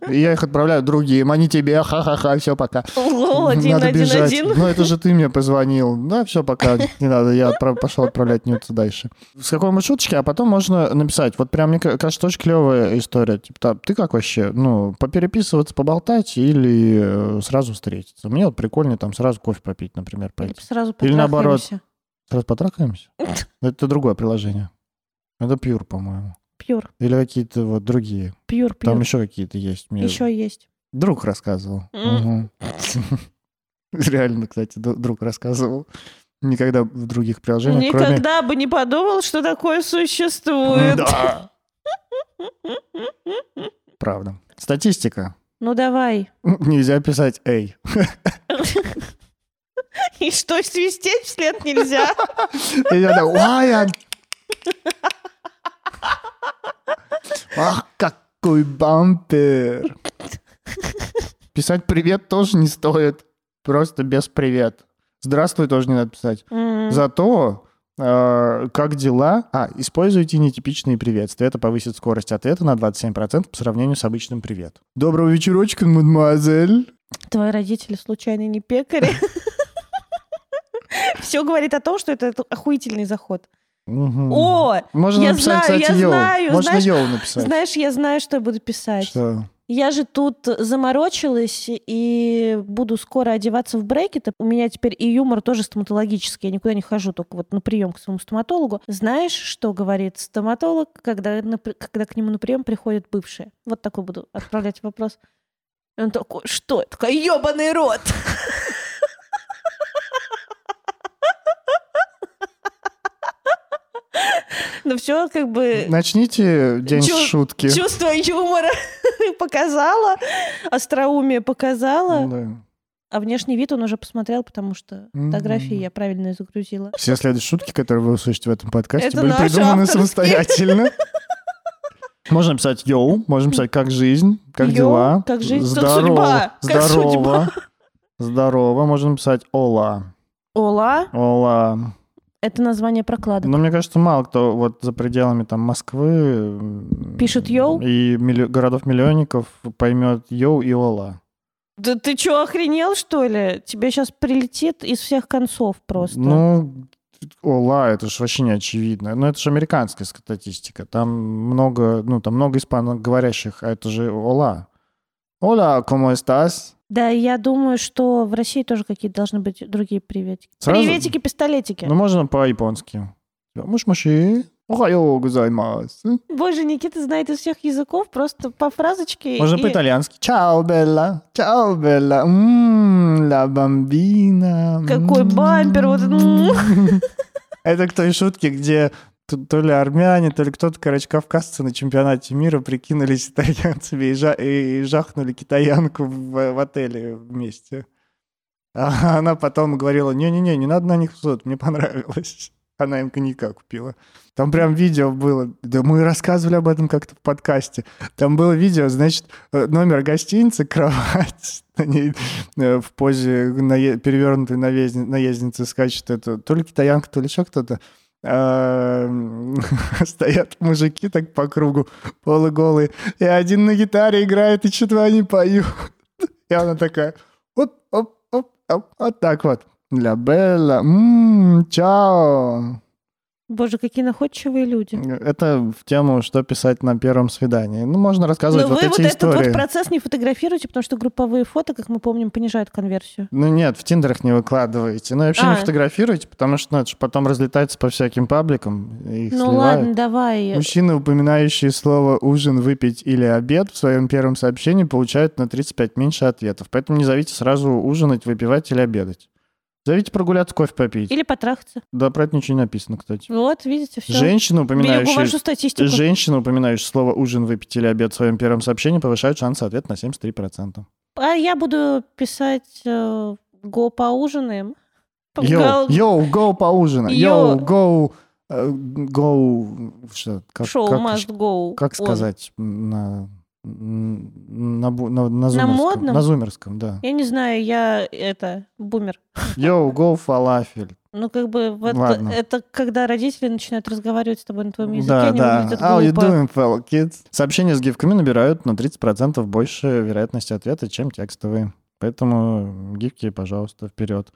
Я их отправляю другим, они тебе, ха-ха-ха, все, пока. Один, Надо один, бежать. один. Ну, это же ты мне позвонил. Да, все, пока, не надо, я отправ- пошел отправлять нюцы дальше. С какой-нибудь шуточки, а потом можно написать. Вот прям, мне ка- кажется, очень клевая история. Типа, там, ты как вообще? Ну, попереписываться, поболтать или э, сразу встретиться? Мне вот прикольно там сразу кофе попить, например, пойти. Сразу Или наоборот. Сразу потрахаемся? Это другое приложение. Это Пьюр, по-моему. Пьюр, Или какие-то вот другие. пьюр, Там пьюр. еще какие-то есть. Мне Еще есть. друг рассказывал. Реально, кстати, друг рассказывал. Никогда в других приложениях, кроме... Никогда бы не подумал, что такое существует. Да. Правда. Статистика. Ну давай. Нельзя писать «эй». И что, свистеть вслед нельзя? И я так. Ах, какой бампер. Писать «привет» тоже не стоит. Просто без «привет». «Здравствуй» тоже не надо писать. М. Зато э, как дела? А, используйте нетипичные приветствия. Это повысит скорость ответа на 27% по сравнению с обычным привет. Доброго вечерочка, мадемуазель. Твои родители случайно не пекари? Все говорит о том, что это охуительный заход. Мгм. О, Можно я написать, знаю, кстати, я йоу. знаю, Можно знаешь- йоу написать. знаешь, я знаю, что я буду писать. Что? Я же тут заморочилась и буду скоро одеваться в брекеты. У меня теперь и юмор тоже стоматологический. Я никуда не хожу, только вот на прием к своему стоматологу. Знаешь, что говорит стоматолог, когда, на когда к нему на прием приходит бывшая? Вот такой буду отправлять вопрос. И он такой, что? Я такая, ебаный рот! Ну все, как бы Начните день Чё- с шутки. чувство юмора показала, остроумие показала, Да. а внешний вид он уже посмотрел, потому что Мгм. фотографии я правильно загрузила. Все следующие шутки, которые вы услышите в этом подкасте, Это были придуманы авторские. самостоятельно. Можно писать «yo», можно писать «как жизнь», «как Yo, дела», как жизнь, «здорово», судьба, как «здорово», «здорово», можно написать «hola», Hola «hola». — это название прокладок. Но мне кажется, мало кто вот за пределами там Москвы Пишет «yo»? и милли- городов-миллионников поймет «yo» и «hola». Да ты чё, охренел, что ли? Тебе сейчас прилетит из всех концов просто. Ну, Ола, это же вообще не очевидно. Но это же американская статистика. Там много, ну, там много испаноговорящих, а это же Ола. Ола, ¿cómo estás? Да, я думаю, что в России тоже какие-то должны быть другие приветики. Сразу? Приветики, пистолетики. Ну, можно по-японски. Муш-муши. Охайо гозаймасу. Боже, Никита знает из всех языков просто по фразочке. Можно и- по-итальянски. Чао, Белла. Чао, Белла. Ммм, ла бомбина. Какой бампер, вот это, м. Это к той шутке, где то, ли армяне, то ли кто-то, короче, кавказцы на чемпионате мира прикинулись итальянцами и, жа- и жахнули китаянку в, в отеле вместе. А она потом говорила, не-не-не, не надо на них в мне понравилось. Она им коньяка купила. Там прям видео было. Да мы рассказывали об этом как-то в подкасте. Там было видео, значит, э, номер гостиницы, кровать. На ней э, в позе перевернутой наездни- наездницы скачет это то ли китаянка, то ли еще кто-то. А, Стоят мужики так по кругу, полуголые. И один на гитаре играет, и что-то они поют. И она такая, оп, оп, оп, оп, вот так вот. Ля Белла, м, чао. Боже, какие находчивые люди. Это в тему, что писать на первом свидании. Ну, можно рассказывать Но вот вы эти вот этот истории. вот процесс не фотографируете, потому что групповые фото, как мы помним, понижают конверсию. Ну нет, в тиндерах не выкладываете. Ну и вообще не А. фотографируйте, потому что ну, это ж потом разлетается по всяким пабликам. Их ну сливают. ладно, давай. Мужчины, упоминающие слово «ужин», «выпить» или «обед» в своем первом сообщении, получают на 35 меньше ответов. Поэтому не зовите сразу ужинать, выпивать или обедать. Зовите прогуляться, кофе попить. Или потрахаться. Да, про это ничего не написано, кстати. Вот, видите, все. Женщины, Берегу упоминающие... вашу статистику. Женщины, упоминающие слово «ужин», «выпить» или «обед» в своем первом сообщении, повышают шансы ответа на 73%. А я буду писать э, «Go поужинаем». Yo, yo, go поужинаем. Yo. Yo, go, э. Что, как, Шоу как, must go. как on. сказать на, на, на, на, зумерском? модном? На зумерском, да. Я не знаю, я это, бумер. Yo, go фалафель. Ну, как бы, вот Ладно. это когда родители начинают разговаривать с тобой на твоем языке, Да, они да. выглядят How you doing, fellow kids? Сообщения с гифками набирают на 30% больше вероятности ответа, чем текстовые. Поэтому гифки, пожалуйста, вперед.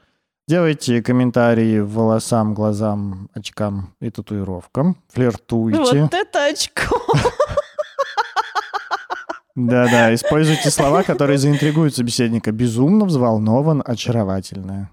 Делайте комментарии волосам, глазам, очкам и татуировкам. Флиртуйте. Вот это очко. Да-да, используйте слова, которые заинтригуют собеседника. Безумно взволнован, очаровательная.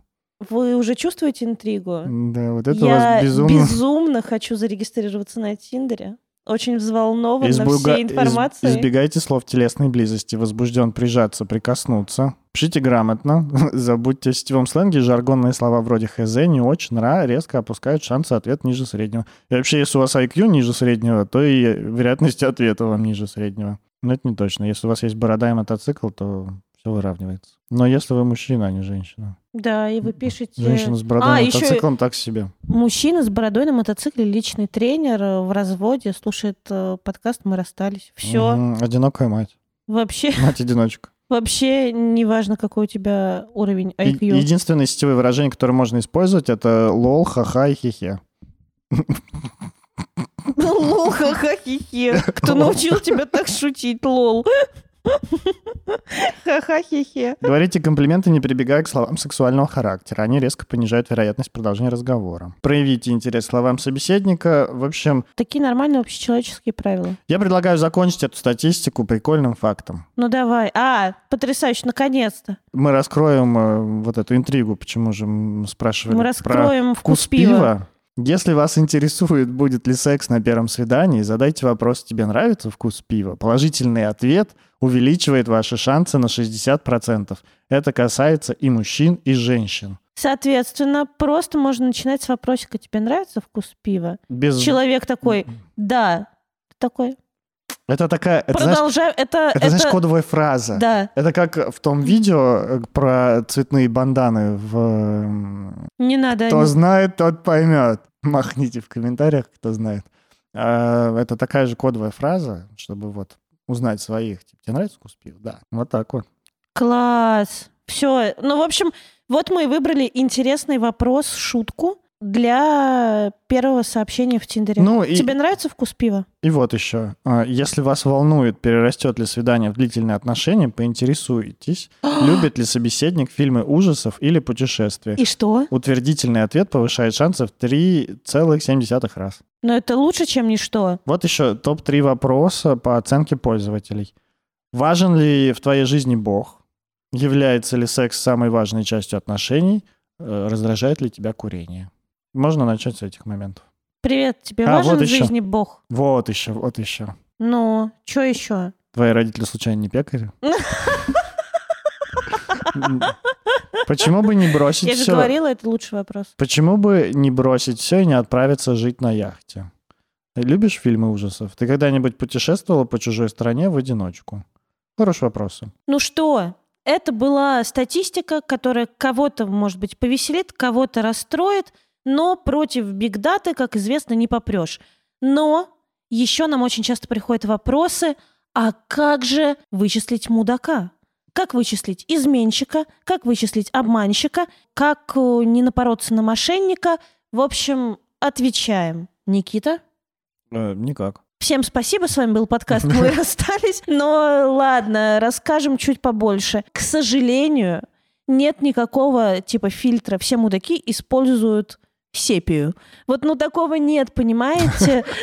Вы уже чувствуете интригу? Да, вот это у я вас безумно... безумно хочу зарегистрироваться на Тиндере. Очень взволнована Избега- всей из- информацией. Избегайте слов телесной близости. Возбужден прижаться, прикоснуться. Пишите грамотно. Забудьте в сетевом сленге жаргонные слова вроде хз, не очень, нра резко опускают шансы ответа ниже среднего. И вообще, если у вас IQ ниже среднего, то и вероятность ответа вам ниже среднего. Но это не точно. Если у вас есть борода и мотоцикл, то все выравнивается. Но если вы мужчина, а не женщина. Да, и вы пишете... Женщина с бородой А, еще мотоциклом так себе. Мужчина с бородой на мотоцикле, личный тренер э, в разводе, слушает э, подкаст «Мы расстались». Все. Мгм. Одинокая мать. Вообще, Мать-одиночка. вообще не важно, какой у тебя уровень IQ. Единственное сетевое выражение, которое можно использовать, это лол, ха-ха и хе-хе. Лол, ха-ха, хе-хе. Кто научил тебя так шутить, лол? Ха-ха, хе-хе. Говорите комплименты, не прибегая к словам сексуального характера. Они резко понижают вероятность продолжения разговора. Проявите интерес к словам собеседника. В общем, Такие нормальные общечеловеческие правила. я предлагаю закончить эту статистику прикольным фактом. Ну давай. А, потрясающе, наконец-то. Мы раскроем э, вот эту интригу, почему же мы спрашивали Мы про раскроем вкус вкус пива. пива. Если вас интересует, будет ли секс на первом свидании, задайте вопрос, тебе нравится вкус пива? Положительный ответ увеличивает ваши шансы на 60%. Это касается и мужчин, и женщин. Соответственно, просто можно начинать с вопросика «Тебе нравится вкус пива?» Без... Человек такой «Да». Ты такой Это такая, это, знаешь, «Продолжаю». Это, это, знаешь, кодовая фраза. Да, Это как в том видео э, про цветные банданы в... м, не надо. Кто не- знает, тот поймет. Махните в комментариях, кто знает. А, Это такая же кодовая фраза, чтобы вот узнать своих. Типа, тебе нравится вкус пива? Да. Вот так вот. Класс. Все. Ну, в общем, вот мы и выбрали интересный вопрос, шутку для первого сообщения в Тиндере. Ну и, Тебе нравится вкус пива? и вот еще. А, Если вас волнует, перерастет ли свидание в длительные отношения, поинтересуйтесь, любит ли собеседник фильмы ужасов или путешествия. И что? Утвердительный ответ повышает шансы в 3,7 раз. Но это лучше, чем ничто. Вот еще топ-3 вопроса по оценке пользователей. Важен ли в твоей жизни Бог? Является ли секс самой важной частью отношений? Э, Раздражает ли тебя курение? Можно начать с этих моментов. Привет, тебе А, важен вот в еще. жизни Бог? Вот еще, вот еще. Ну, что еще? Твои родители случайно не пекари? Почему бы не бросить Я же все? говорила, это лучший вопрос. Почему бы не бросить все и не отправиться жить на яхте? Ты любишь фильмы ужасов? Ты когда-нибудь путешествовала по чужой стране в одиночку? Хороший вопрос. Ну что, это была статистика, которая кого-то, может быть, повеселит, кого-то расстроит, но против бигдаты, как известно, не попрешь. Но еще нам очень часто приходят вопросы, а как же вычислить мудака? Как вычислить изменщика? Как вычислить обманщика? Как э, не напороться на мошенника? В общем, отвечаем. Никита? Э, никак. Всем спасибо, с вами был подкаст «Мы расстались». Но ладно, расскажем чуть побольше. К сожалению, нет никакого типа фильтра. Все мудаки используют сепию. Вот, ну, такого нет, понимаете?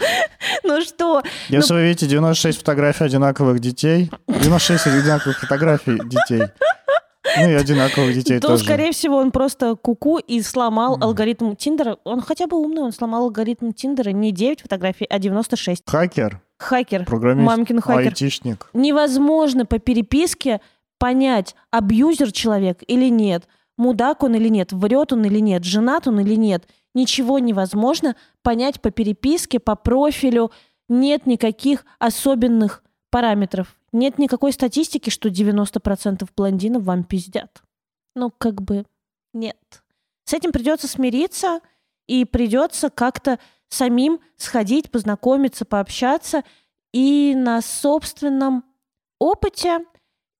Ну что? Если вы видите 96 фотографий одинаковых детей, 96 одинаковых фотографий детей, ну и одинаковых детей то, тоже. скорее всего, он просто куку и сломал алгоритм Тиндера. Он хотя бы умный, он сломал алгоритм Тиндера не 9 фотографий, а 96. Хакер, Хакер. программист, Мамкин хакер. айтишник. Невозможно по переписке понять, абьюзер человек или нет, мудак он или нет, врет он или нет, женат он или нет. Ничего невозможно понять по переписке, по профилю. Нет никаких особенных параметров. Нет никакой статистики, что 90% блондинов вам пиздят. Ну, как бы нет. С этим придется смириться, и придется как-то самим сходить, познакомиться, пообщаться и на собственном опыте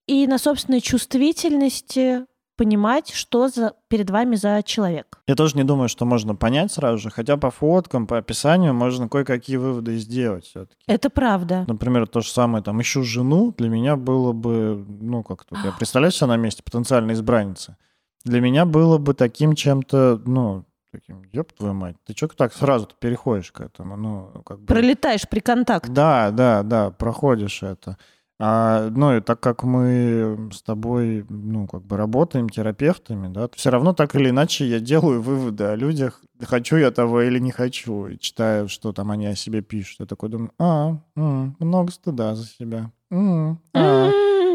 и на собственной чувствительности понимать, что за, перед вами за человек. Я тоже не думаю, что можно понять сразу же, хотя по фоткам, по описанию можно кое-какие выводы сделать все-таки. Это правда. Например, то же самое, там, ищу жену, для меня было бы, ну, как тут, я представляю себя на месте потенциальной избранницы. Для меня было бы таким чем-то, ну, таким, ёб твою мать, ты чё так сразу ты переходишь к этому, ну, как бы... Пролетаешь при контакте. Да, да, да, проходишь это. А, ну, и так как мы с тобой, ну, как бы работаем терапевтами, да, все равно так или иначе я делаю выводы о людях, хочу я того или не хочу, и читаю, что там они о себе пишут. Я такой думаю, а, м, много стыда за себя. М, а,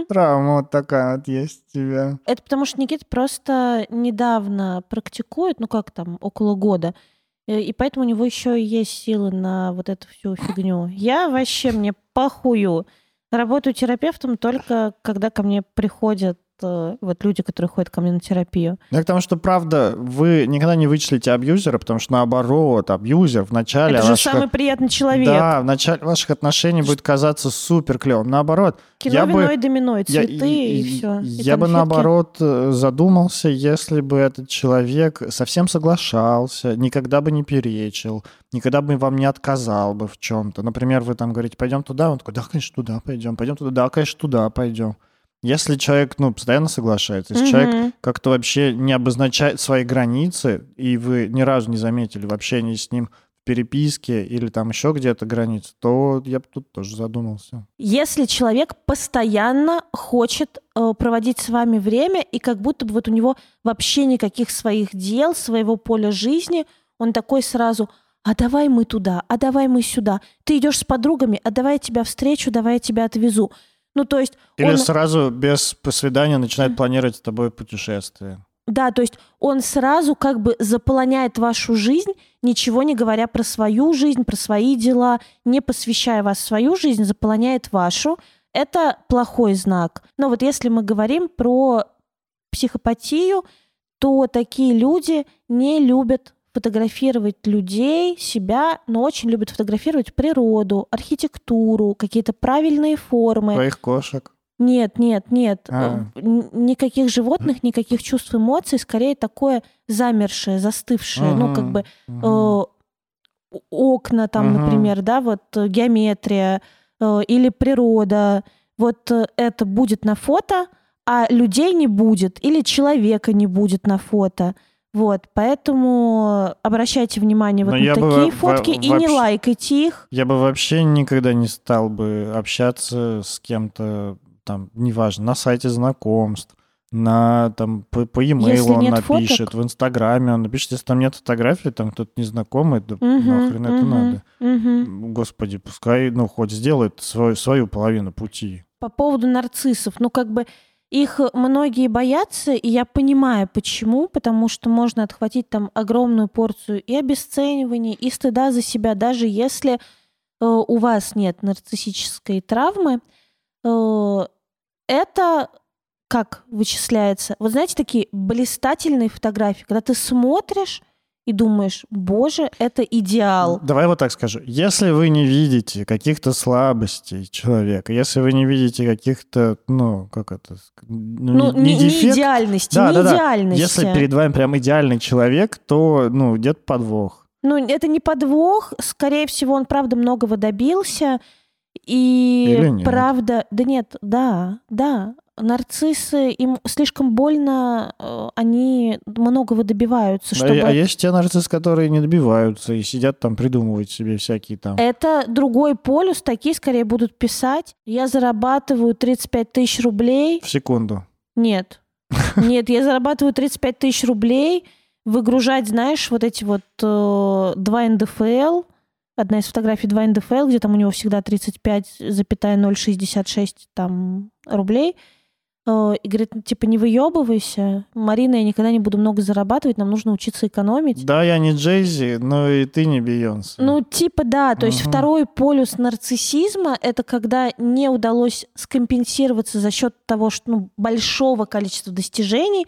травма вот такая вот есть у тебя. Это потому что Никита просто недавно практикует, ну как там, около года, э, и поэтому у него еще есть силы на вот эту всю фигню. Я вообще, мне похую. Работаю терапевтом только когда ко мне приходят вот люди, которые ходят ко мне на терапию. Ну, потому что, правда, вы никогда не вычислите абьюзера, потому что, наоборот, абьюзер в начале Это же ваших самый приятный человек. Да, в начале ваших отношений будет казаться супер клевым. Наоборот, Кино, я вино бы, и домино, и я, цветы, и, все. я бы наоборот э, задумался, если бы этот человек совсем соглашался, никогда бы не перечил, никогда бы вам не отказал бы в чем-то. Например, вы там говорите, пойдем туда, он такой, да, конечно, туда пойдем, пойдем туда, да, конечно, туда пойдем. Если человек, ну, постоянно соглашается, если человек Мгм. как-то вообще не обозначает свои границы, и вы ни разу не заметили в общении с ним в переписке или там еще где-то границы, то я бы тут тоже задумался. Если человек постоянно хочет э, проводить с вами время, и как будто бы вот у него вообще никаких своих дел, своего поля жизни, он такой сразу, а давай мы туда, а давай мы сюда. Ты идешь с подругами, а давай я тебя встречу, давай я тебя отвезу. Ну, то есть Или он... сразу без свидания начинает планировать с тобой путешествие. Да, то есть он сразу как бы заполоняет вашу жизнь, ничего не говоря про свою жизнь, про свои дела, не посвящая вас в свою жизнь, заполоняет вашу. Это плохой знак. Но вот если мы говорим про психопатию, то такие люди не любят фотографировать людей, себя, но очень любят фотографировать природу, архитектуру, какие-то правильные формы. Твоих кошек. Нет, нет, нет. А. Э, Никаких животных, никаких чувств, эмоций, скорее такое замершее, застывшее. Ну, как бы э, окна там, Мгм. например, да, вот э, геометрия э, или природа. Вот э, это будет на фото, а людей не будет или человека не будет на фото. Вот, поэтому обращайте внимание вот Но на бы такие во- фотки во- и не вообще- лайкайте их. Я бы вообще никогда не стал бы общаться с кем-то, там, неважно, на сайте знакомств, на, там, по, по e-mail он напишет, фоток. в Инстаграме он напишет, если там нет фотографий, там кто-то незнакомый, да Мгм, нахрен это мгм, надо. мгм. Господи, пускай, ну, хоть сделает свою, свою половину пути. по поводу нарциссов, ну как бы их многие боятся, и я понимаю, почему, потому что можно отхватить там огромную порцию и обесценивания, и стыда за себя, даже если э, у вас нет нарциссической травмы. Э, это как вычисляется? Вот знаете, такие блистательные фотографии, когда ты смотришь и думаешь, боже, это идеал. Давай вот так скажу. Если вы не видите каких-то слабостей человека, если вы не видите каких-то, ну, как это, Ну, не, не, не дефект, идеальности, Да, не да, да. идеальности. если перед вами прям идеальный человек, то, ну, где-то подвох. Ну, это не подвох. Скорее всего, он, правда, многого добился. И правда... Да нет, да, да. Нарциссы, им слишком больно, э, они многого добиваются, А- чтобы... А, есть те нарциссы, которые не добиваются и сидят там, придумывают себе всякие там. Это другой полюс, такие скорее будут писать. Я зарабатываю 35 тысяч рублей. В секунду. Нет. Нет, я зарабатываю 35 тысяч рублей. Выгружать, знаешь, вот эти вот э, два НДФЛ. Одна из фотографий 2 НДФЛ, где там у него всегда 35,066 там рублей. Э, И говорит, ну, типа, не выебывайся. Марина, я никогда не буду много зарабатывать, нам нужно учиться экономить. Да, я не Джейзи, но и ты не Бейонсе. Ну, типа, да. То есть Мгм. второй полюс нарциссизма — это когда не удалось скомпенсироваться за счет того, что ну, большого количества достижений,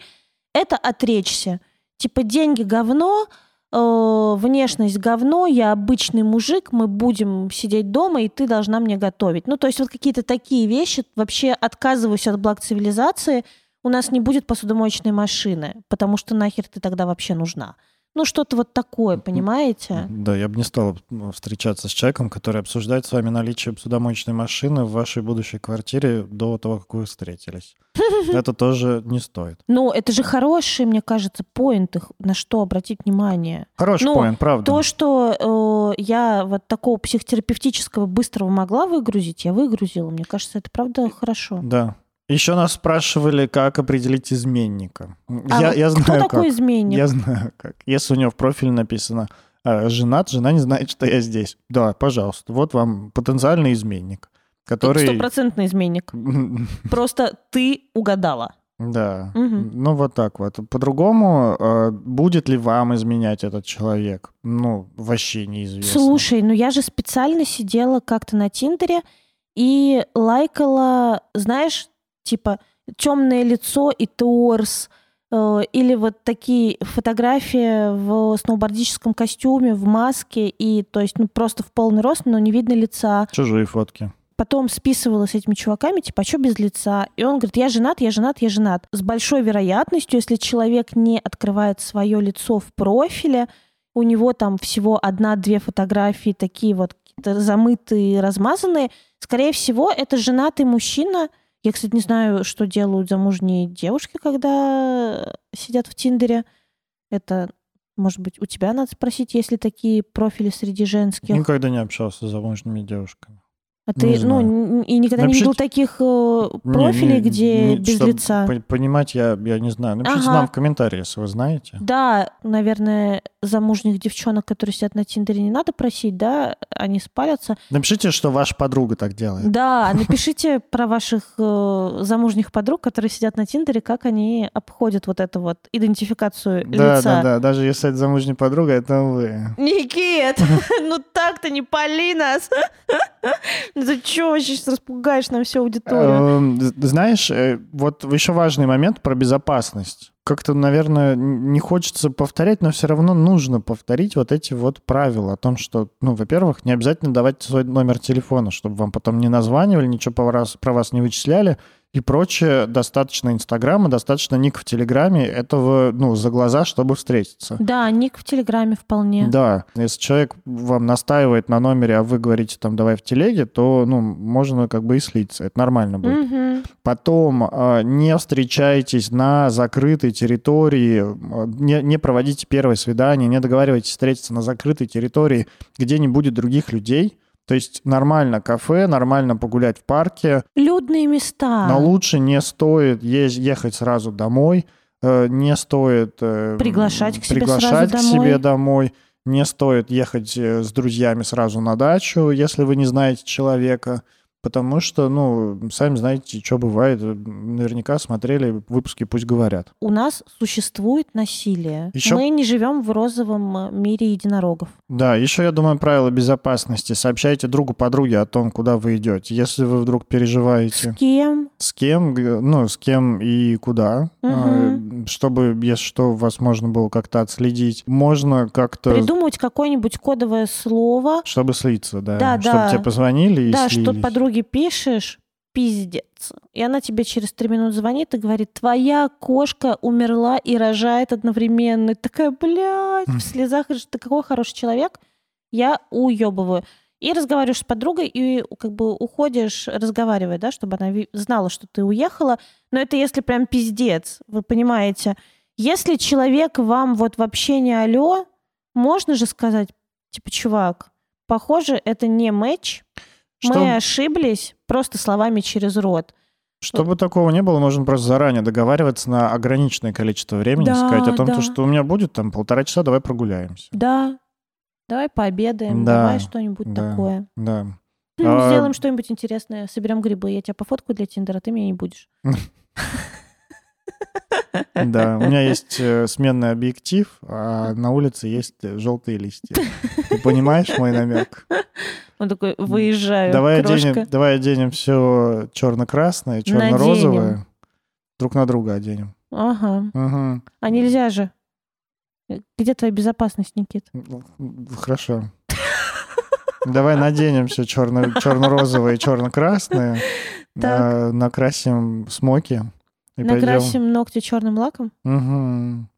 это отречься. Типа, деньги — говно, э, внешность — говно, я обычный мужик, мы будем сидеть дома, и ты должна мне готовить. Ну, то есть вот какие-то такие вещи. Вообще отказываюсь от благ цивилизации. У нас не будет посудомоечной машины, потому что нахер ты тогда вообще нужна. Ну, что-то вот такое, понимаете? Да, я бы не стал ну, встречаться с человеком, который обсуждает с вами наличие посудомоечной машины в вашей будущей квартире до того, как вы встретились. Это тоже не стоит. Ну, это же хорошие, мне кажется, поинты, на что обратить внимание. Хороший Ну, поинт, правда. То, что э, я вот такого психотерапевтического быстрого могла выгрузить, я выгрузила. Мне кажется, это правда хорошо. Да. Еще нас спрашивали, как определить изменника. А я, вот я кто знаю такой как. изменник? Я знаю как. Если у него в профиле написано э, «женат», жена не знает, что я здесь. Да, пожалуйста. Вот вам потенциальный изменник, который... Стопроцентный изменник. Просто ты угадала. Да, ну вот так вот. По-другому, э, будет ли вам изменять этот человек? Ну, вообще неизвестно. Слушай, ну я же специально сидела как-то на Тиндере и лайкала, знаешь, типа темное лицо и торс, э, или вот такие фотографии в сноубордическом костюме, в маске, и то есть ну просто в полный рост, но не видно лица. Чужие фотки. Потом списывала с этими чуваками, типа, а что без лица? И он говорит, я женат, я женат, я женат. С большой вероятностью, если человек не открывает свое лицо в профиле, у него там всего одна-две фотографии такие вот замытые, размазанные, скорее всего, это женатый мужчина. Я, кстати, не знаю, что делают замужние девушки, когда сидят в Тиндере. Это, может быть, у тебя надо спросить, есть ли такие профили среди женских. Никогда не общался с замужними девушками. А Не ты, ну, знаю. н- и никогда не Напишите- видел таких э, Не- профилей, не- где не- без чтоб лица? по- Понимать я, я не знаю. Напишите Ага. нам в комментарии, если вы знаете. Да, наверное, замужних девчонок, которые сидят на Тиндере, не надо просить, да, они спалятся. Напишите, что ваша подруга так делает. Да, напишите про ваших э, замужних подруг, которые сидят на Тиндере, как они обходят вот эту вот идентификацию Да, лица. да, да. Даже если это замужняя подруга, это вы. Никит, ну так-то не пали нас. Ты чё вообще сейчас распугаешь нам всю аудиторию? Эм, Знаешь, э, вот еще важный момент про безопасность. Как-то, наверное, не хочется повторять, но все равно нужно повторить вот эти вот правила о том, что, ну, во-первых, не обязательно давать свой номер телефона, чтобы вам потом не названивали, ничего по вас- про вас не вычисляли и прочее. Достаточно Инстаграма, достаточно ник в Телеграме. Этого, ну, за глаза, чтобы встретиться. Да, ник в Телеграме вполне. Да, если человек вам настаивает на номере, а вы говорите там давай в телеге, то ну можно как бы и слиться, это нормально будет. Мгм. Потом э, не встречайтесь на закрытой территории, э, не, не проводите первое свидание, не договаривайтесь встретиться на закрытой территории, где не будет других людей. То есть нормально кафе, нормально погулять в парке, Людные места. но лучше не стоит ехать сразу домой, э, не стоит э, Приглашать к себе приглашать сразу к домой. себе домой, не стоит ехать э, с друзьями сразу на дачу, если вы не знаете человека, потому что, ну, сами знаете, что бывает. Наверняка смотрели выпуски «Пусть говорят». У нас существует насилие. Ещё- Мы не живем в розовом э, мире единорогов. Да, еще, я думаю, правила безопасности. Сообщайте другу подруге о том, куда вы идете. Если вы вдруг переживаете... С кем? С кем, ну, с кем и куда, э, чтобы, если что, вас можно было как-то отследить. Можно как-то, Придумать какое-нибудь кодовое слово. чтобы слиться, да. Да, чтобы да. тебе позвонили и да, что слились. Подруге пишешь, пиздец. И она тебе через три минуты звонит и говорит, твоя кошка умерла и рожает одновременно. И такая, блядь, в слезах, ты какой хороший человек. Я уебываю. и разговариваешь с подругой, и как бы уходишь, разговаривая, да, чтобы она знала, что ты уехала. Но это если прям пиздец, вы понимаете. Если человек вам вот вообще не алло, можно же сказать, типа, чувак, похоже, это не матч, Что- мы ошиблись просто словами через рот. Чтобы такого не было, нужно просто заранее договариваться на ограниченное количество времени, Да, сказать о том, да. то, что у меня будет там полтора часа, давай прогуляемся. Да, давай пообедаем, Да, давай что-нибудь да. такое. Да. Ну, А- Сделаем что-нибудь интересное, соберем грибы, я тебя пофоткаю для Тиндера, ты меня не будешь. Да, у меня есть э, сменный объектив, а на улице есть э, желтые листья. Ты понимаешь мой намек? Он такой, выезжаю, Давай крошка. оденем, давай оденем все черно-красное, черно-розовое. Друг на друга оденем. Ага. Мгм. А нельзя же. Где твоя безопасность, Никит? Хорошо. Давай наденем все черно, черно-розовое и черно-красное, на- накрасим смоки и Накрасим ногти черным лаком пойдем.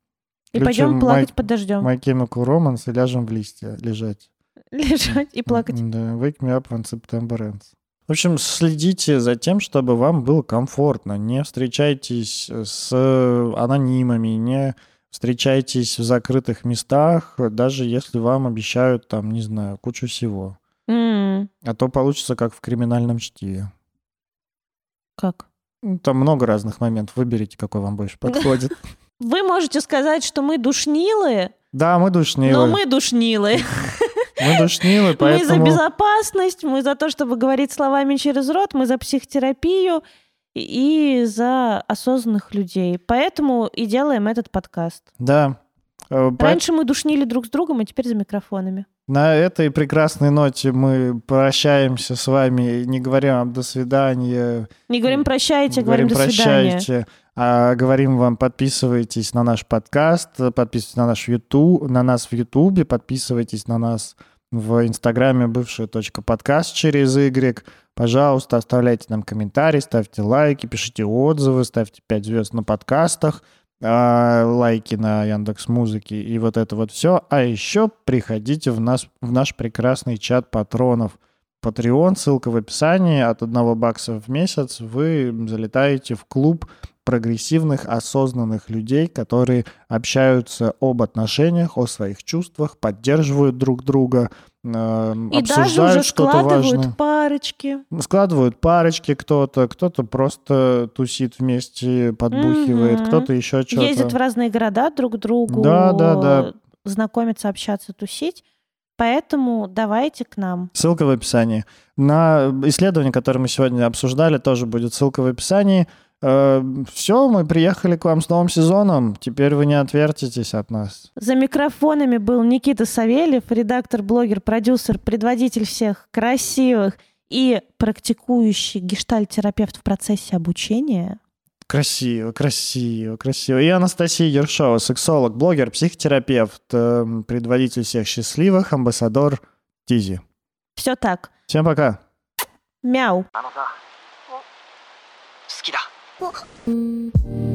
и Включим пойдем плакать под дождем. My Chemical Romance и ляжем в листья лежать. Лежать и плакать. Да, Wake me up when September ends. В общем, следите за тем, чтобы вам было комфортно. Не встречайтесь с анонимами, не встречайтесь в закрытых местах, даже если вам обещают там, не знаю, кучу всего. М, А то получится как в криминальном чтиве. Как? Ну, Там много разных моментов. Выберите, какой вам больше подходит. Вы можете сказать, что мы душнилые, Да, мы но душнилы. мы душнилые. Мы душнилы, Мы за поэтому... безопасность, мы за то, чтобы говорить словами через рот, мы за психотерапию и за осознанных людей. Поэтому и делаем этот подкаст. Да. Э, Раньше мы душнили друг с другом, а теперь за микрофонами. На этой прекрасной ноте мы прощаемся с вами, не говорим вам до свидания, Не говорим прощайте, говорим, до свидания. прощайте, а говорим вам подписывайтесь на наш подкаст, подписывайтесь на наш YouTube, на нас в Ютубе, подписывайтесь на нас в Инстаграме бывшая точка подкаст через Y. Пожалуйста, оставляйте нам комментарии, ставьте лайки, пишите отзывы, ставьте 5 звезд на подкастах, а, лайки на Яндекс Музыки и вот это вот все. А еще приходите в, нас, в наш прекрасный чат патронов. Patreon, ссылка в описании. От 1 бакса в месяц вы залетаете в клуб прогрессивных, осознанных людей, которые общаются об отношениях, о своих чувствах, поддерживают друг друга, э, И даже обсуждают уже что-то складывают важное. парочки. Складывают парочки кто-то, кто-то просто тусит вместе, подбухивает, Мгм. кто-то еще что-то. Ездят в разные города друг к другу. Да, да, да. Знакомиться, общаться, тусить. Поэтому давайте к нам. Ссылка в описании. На исследование, которое мы сегодня обсуждали, тоже будет ссылка в описании. Все, мы приехали к вам с новым сезоном. Теперь вы не отвертитесь от нас. За микрофонами был Никита Савельев, редактор, блогер, продюсер, предводитель всех красивых и практикующий гештальт-терапевт в процессе обучения. Красиво, красиво, красиво. И Анастасия Ершова, сексолог, блогер, психотерапевт, э, предводитель всех счастливых, амбассадор Тизи. Все так. Всем пока. Мяу. あのさ好きだ うん